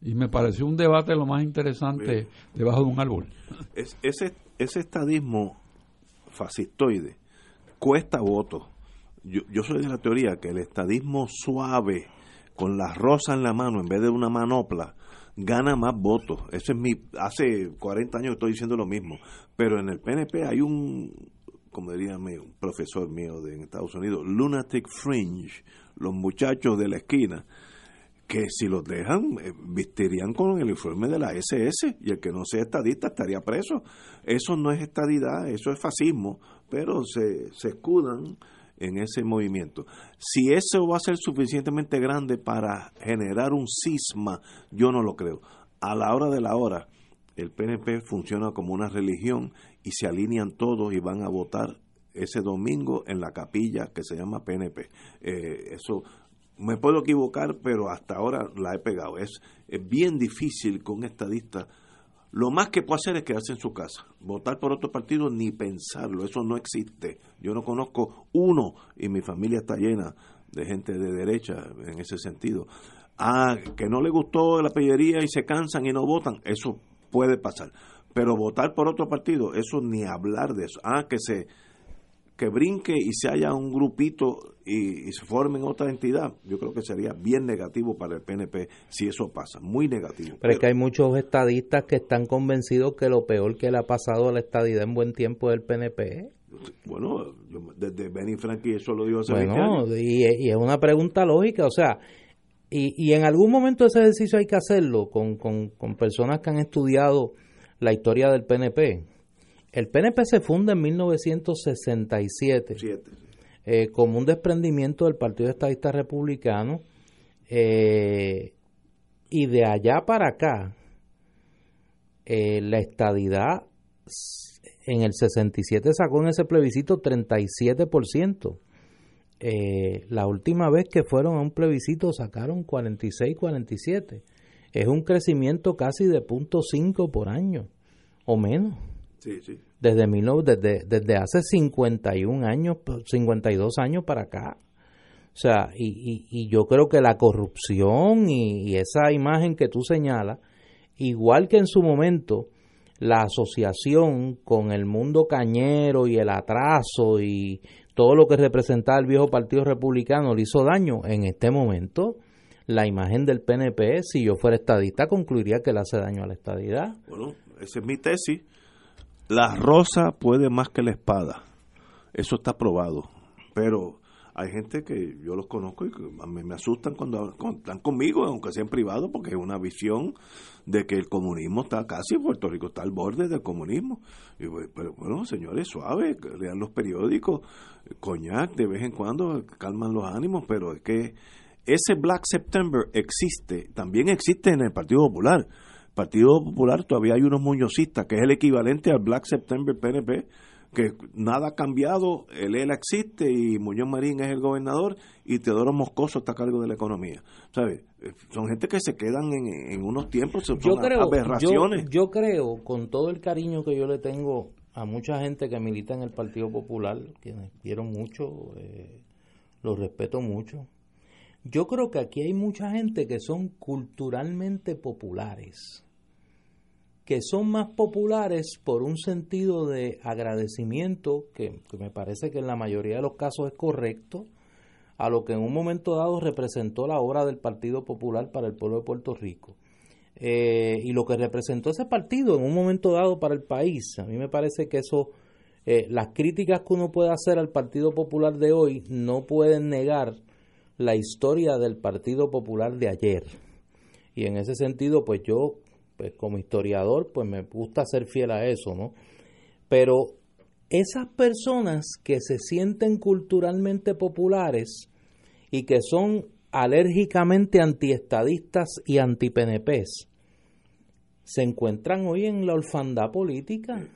Y me pareció un debate lo más interesante debajo de un árbol. ese, ese estadismo fascistoide cuesta votos. Yo, yo soy de la teoría que el estadismo suave, con la rosa en la mano en vez de una manopla, gana más votos. Eso es mi. Hace 40 años estoy diciendo lo mismo. Pero en el PNP hay un, como diría un profesor mío de Estados Unidos, lunatic fringe, los muchachos de la esquina, que si los dejan, eh, vistirían con el informe de la SS y el que no sea estadista estaría preso. Eso no es estadidad, eso es fascismo, pero se, se escudan en ese movimiento. Si eso va a ser suficientemente grande para generar un cisma, yo no lo creo. A la hora de la hora, el PNP funciona como una religión y se alinean todos y van a votar ese domingo en la capilla que se llama PNP. Eh, eso me puedo equivocar, pero hasta ahora la he pegado. Es, es bien difícil con estadistas. Lo más que puede hacer es quedarse en su casa. Votar por otro partido, ni pensarlo. Eso no existe. Yo no conozco uno y mi familia está llena de gente de derecha en ese sentido. Ah, que no le gustó la pellería y se cansan y no votan. Eso puede pasar. Pero votar por otro partido, eso ni hablar de eso. Ah, que se que brinque y se haya un grupito y, se formen otra entidad, yo creo que sería bien negativo para el PNP si eso pasa, muy negativo. Pero, es que hay muchos estadistas que están convencidos que lo peor que le ha pasado a la estadidad en buen tiempo es el PNP. Bueno, desde Benny Frankie eso lo digo hace bueno, Y, y, es una pregunta lógica, o sea, y, y en algún momento ese ejercicio hay que hacerlo con, con, con personas que han estudiado la historia del PNP el PNP se funda en 1967 eh, como un desprendimiento del Partido Estadista Republicano eh, y de allá para acá eh, la estadidad en el 67 sacó en ese plebiscito 37%. la última vez que fueron a un plebiscito sacaron 46-47. Es un crecimiento casi de 0.5 por año o menos. Desde, desde, desde hace 51 años, 52 años para acá. O sea, y, y, yo creo que la corrupción y, esa imagen que tú señalas, igual que en su momento la asociación con el mundo cañero y el atraso y todo lo que representaba el viejo Partido Republicano le hizo daño, en este momento la imagen del PNP, si yo fuera estadista, concluiría que le hace daño a la estadidad. Bueno, esa es mi tesis. La rosa puede más que la espada. Eso está probado. Pero hay gente que yo los conozco y que me, asustan cuando, están conmigo, aunque sea en privado, porque es una visión de que el comunismo está casi, Puerto Rico está al borde del comunismo. Y, pero bueno, señores, suave, lean los periódicos, coñac de vez en cuando, calman los ánimos, pero es que ese Black September existe, también existe en el Partido Popular. Partido Popular todavía hay unos muñozistas, que es el equivalente al Black September PNP, que nada ha cambiado, el ELA existe y Muñoz Marín es el gobernador y Teodoro Moscoso está a cargo de la economía. ¿Sabes? Son gente que se quedan en, unos tiempos, son yo creo, aberraciones. Yo, creo, con todo el cariño que yo le tengo a mucha gente que milita en el Partido Popular, quienes quiero mucho, eh, los respeto mucho, yo creo que aquí hay mucha gente que son culturalmente populares, que son más populares por un sentido de agradecimiento, que, me parece que en la mayoría de los casos es correcto, a lo que en un momento dado representó la obra del Partido Popular para el pueblo de Puerto Rico. Eh, y lo que representó ese partido en un momento dado para el país. A mí me parece que eso, eh, las críticas que uno puede hacer al Partido Popular de hoy no pueden negar la historia del Partido Popular de ayer. Y en ese sentido, pues yo, pues como historiador, pues me gusta ser fiel a eso, ¿no? Pero esas personas que se sienten culturalmente populares y que son alérgicamente antiestadistas y anti-PNPs, se encuentran hoy en la orfandad política.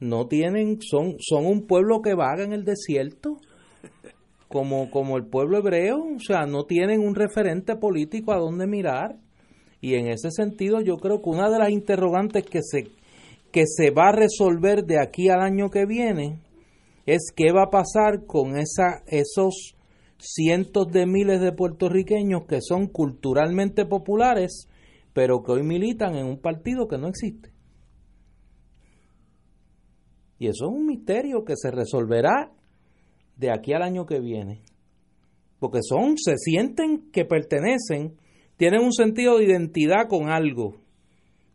No tienen, son, son un pueblo que vaga en el desierto como, como el pueblo hebreo, o sea, no tienen un referente político a dónde mirar. Y en ese sentido yo creo que una de las interrogantes que se, que se va a resolver de aquí al año que viene es qué va a pasar con esa, esos cientos de miles de puertorriqueños que son culturalmente populares, pero que hoy militan en un partido que no existe. Y eso es un misterio que se resolverá de aquí al año que viene. Porque son, se sienten que pertenecen, tienen un sentido de identidad con algo.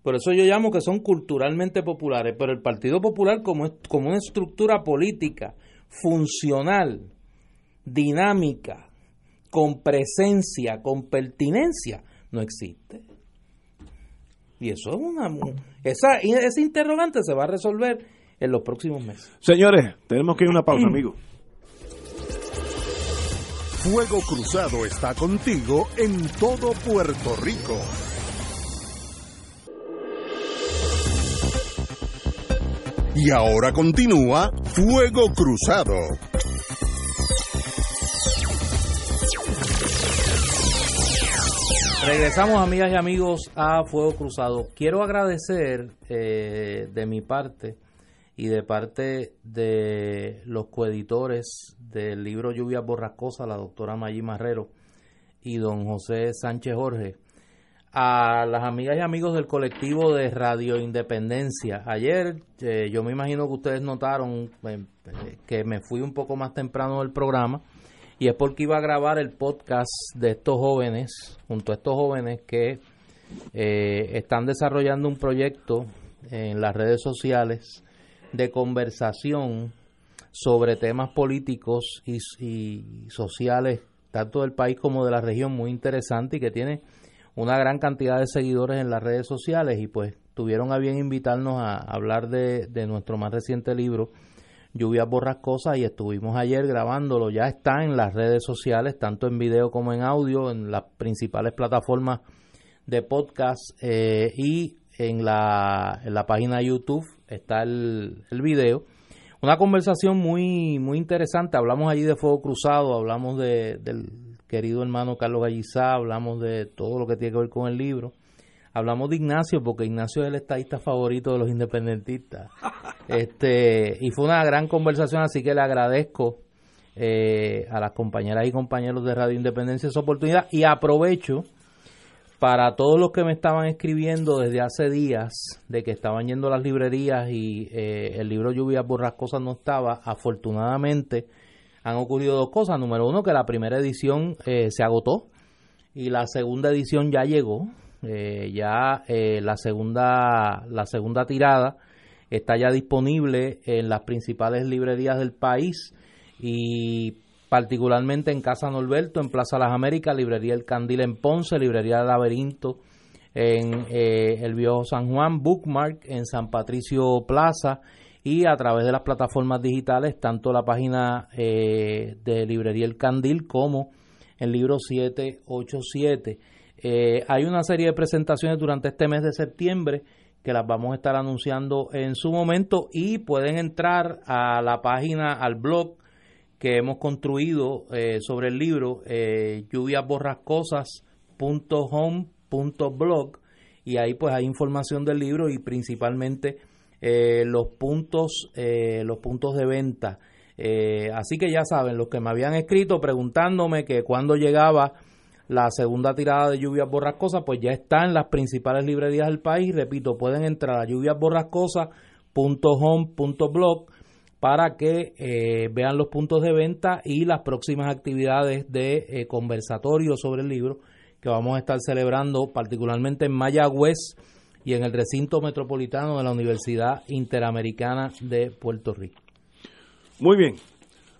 Por eso yo llamo que son culturalmente populares. Pero el Partido Popular como, como una estructura política funcional, dinámica, con presencia, con pertinencia, no existe. Y eso es una... Esa, ese interrogante se va a resolver en los próximos meses. Señores, tenemos que ir a una pausa, amigos. Fuego Cruzado está contigo en todo Puerto Rico. Y ahora continúa Fuego Cruzado. Regresamos, amigas y amigos, a Fuego Cruzado. Quiero agradecer eh, de mi parte y de parte de los coeditores del libro Lluvias Borrascosas, la doctora Maggi Marrero y don José Sánchez Jorge, a las amigas y amigos del colectivo de Radio Independencia. Ayer eh, yo me imagino que ustedes notaron eh, que me fui un poco más temprano del programa y es porque iba a grabar el podcast de estos jóvenes, junto a estos jóvenes que eh, están desarrollando un proyecto en las redes sociales de conversación sobre temas políticos y, y, sociales, tanto del país como de la región, muy interesante y que tiene una gran cantidad de seguidores en las redes sociales y pues tuvieron a bien invitarnos a hablar de, de nuestro más reciente libro, lluvias borrascosas y estuvimos ayer grabándolo. Ya está en las redes sociales, tanto en video como en audio, en las principales plataformas de podcast eh, y en la, en la página de YouTube está el, el video. Una conversación muy, muy interesante. Hablamos allí de Fuego Cruzado, hablamos de, del querido hermano Carlos Gallizá, hablamos de todo lo que tiene que ver con el libro. Hablamos de Ignacio porque Ignacio es el estadista favorito de los independentistas. Este, y fue una gran conversación, así que le agradezco eh, a las compañeras y compañeros de Radio Independencia esa oportunidad y aprovecho para todos los que me estaban escribiendo desde hace días de que estaban yendo a las librerías y eh, el libro Lluvias Borrascosas no estaba, afortunadamente han ocurrido dos cosas. Número uno, que la primera edición eh, se agotó y la segunda edición ya llegó. Eh, ya eh, la segunda la segunda tirada está ya disponible en las principales librerías del país y particularmente en Casa Norberto, en Plaza Las Américas, Librería El Candil en Ponce, Librería Laberinto en eh, el Viejo San Juan, Bookmark en San Patricio Plaza y a través de las plataformas digitales, tanto la página de Librería El Candil como el libro 787. Eh, hay una serie de presentaciones durante este mes de septiembre que las vamos a estar anunciando en su momento y pueden entrar a la página, al blog que hemos construido eh, sobre el libro, eh, lluviasborrascosas.home.blog y ahí pues hay información del libro y principalmente eh, los puntos los puntos de venta. así que ya saben, los que me habían escrito preguntándome que cuándo llegaba la segunda tirada de lluvias borrascosas, pues ya está en las principales librerías del país. Repito, pueden entrar a lluviasborrascosas.home.blog para que eh, vean los puntos de venta y las próximas actividades de eh, conversatorio sobre el libro que vamos a estar celebrando particularmente en Mayagüez y en el recinto metropolitano de la Universidad Interamericana de Puerto Rico. Muy bien.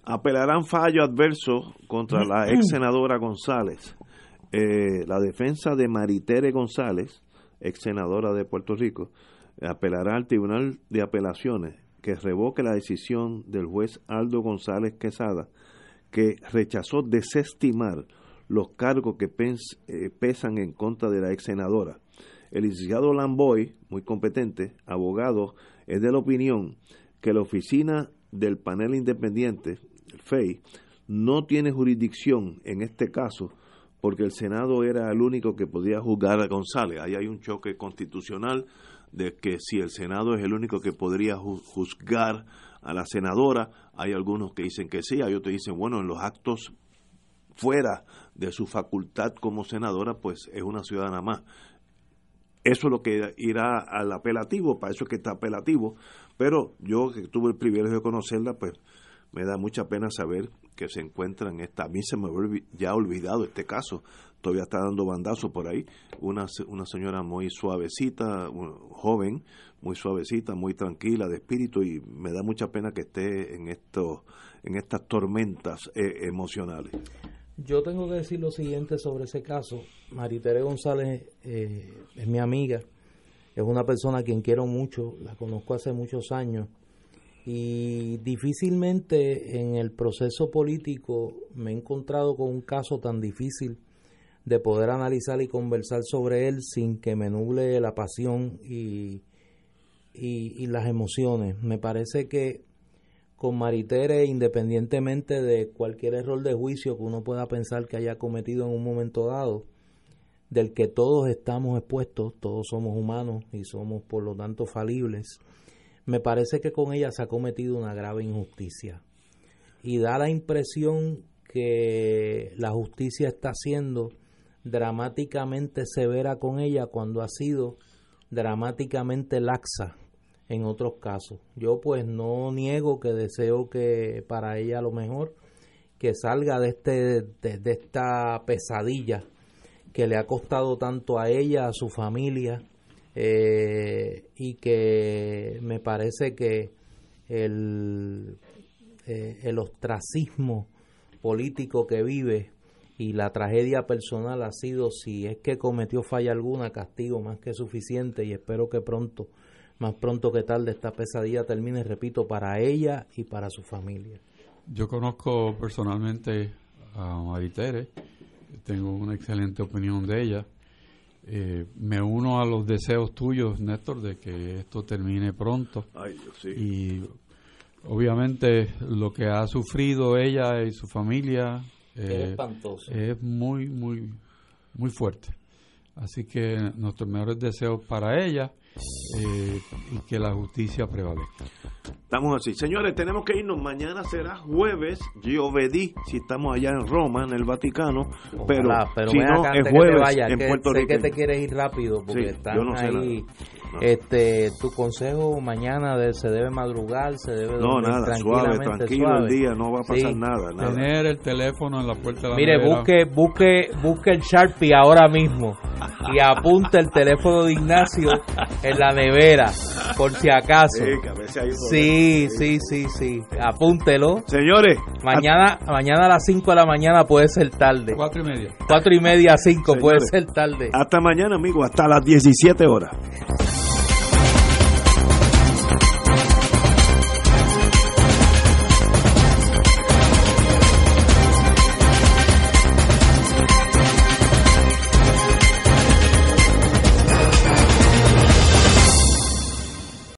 Apelarán fallo adverso contra la ex senadora González. Eh, la defensa de Maritere González, ex senadora de Puerto Rico, apelará al Tribunal de Apelaciones que revoque la decisión del juez Aldo González Quesada, que rechazó desestimar los cargos que eh, pesan en contra de la ex senadora. El licenciado Lamboy, muy competente, abogado, es de la opinión que la oficina del panel independiente, el FEI, no tiene jurisdicción en este caso porque el Senado era el único que podía juzgar a González. Ahí hay un choque constitucional de que si el Senado es el único que podría juzgar a la senadora, hay algunos que dicen que sí, hay otros que dicen, bueno, en los actos fuera de su facultad como senadora, pues es una ciudadana más. Eso es lo que irá al apelativo, para eso es que está apelativo, pero yo que tuve el privilegio de conocerla, pues me da mucha pena saber que se encuentra en esta. A mí se me ya olvidado este caso, todavía está dando bandazo por ahí. Una, una señora muy suavecita, joven, muy suavecita, muy tranquila de espíritu y me da mucha pena que esté en, esto, en estas tormentas eh, emocionales. Yo tengo que decir lo siguiente sobre ese caso. Maritere González eh, es mi amiga, es una persona a quien quiero mucho, la conozco hace muchos años y difícilmente en el proceso político me he encontrado con un caso tan difícil de poder analizar y conversar sobre él sin que me nuble la pasión y, y, las emociones. Me parece que con Maritere, independientemente de cualquier error de juicio que uno pueda pensar que haya cometido en un momento dado, del que todos estamos expuestos, todos somos humanos y somos por lo tanto falibles, me parece que con ella se ha cometido una grave injusticia. Y da la impresión que la justicia está siendo dramáticamente severa con ella cuando ha sido dramáticamente laxa en otros casos. Yo pues no niego que deseo que para ella lo mejor, que salga de, este, de, esta pesadilla que le ha costado tanto a ella, a su familia, eh, y que me parece que el, eh, el ostracismo político que vive y la tragedia personal ha sido, si es que cometió falla alguna, castigo más que suficiente y espero que pronto más pronto que tarde esta pesadilla termine, repito, para ella y para su familia. Yo conozco personalmente a Maritere, tengo una excelente opinión de ella. Eh, me uno a los deseos tuyos, Néstor, de que esto termine pronto. Y obviamente lo que ha sufrido ella y su familia eh, es muy, muy, muy fuerte. Así que nuestros mejores deseos para ella eh, y que la justicia prevalezca. Estamos así. Señores, tenemos que irnos. Mañana será jueves, Giovedì, si estamos allá en Roma, en el Vaticano. pero, si no, es jueves en Puerto Rico. Sé que te quieres ir rápido porque están ahí. Este, tu consejo mañana de, se debe madrugar, se debe no, nada, suave, tranquilo el día, no va a pasar nada, Tener el teléfono en la puerta de la Mire, busque, busque, busque el Sharpie ahora mismo y apunte el teléfono de Ignacio en la nevera, por si acaso. Sí, sí, sí, sí, apúntelo. Señores. Mañana, mañana a las 5 de la mañana puede ser tarde. Cuatro y media. Cuatro y media a 5 puede ser tarde. Hasta mañana, amigo, hasta las 17 horas.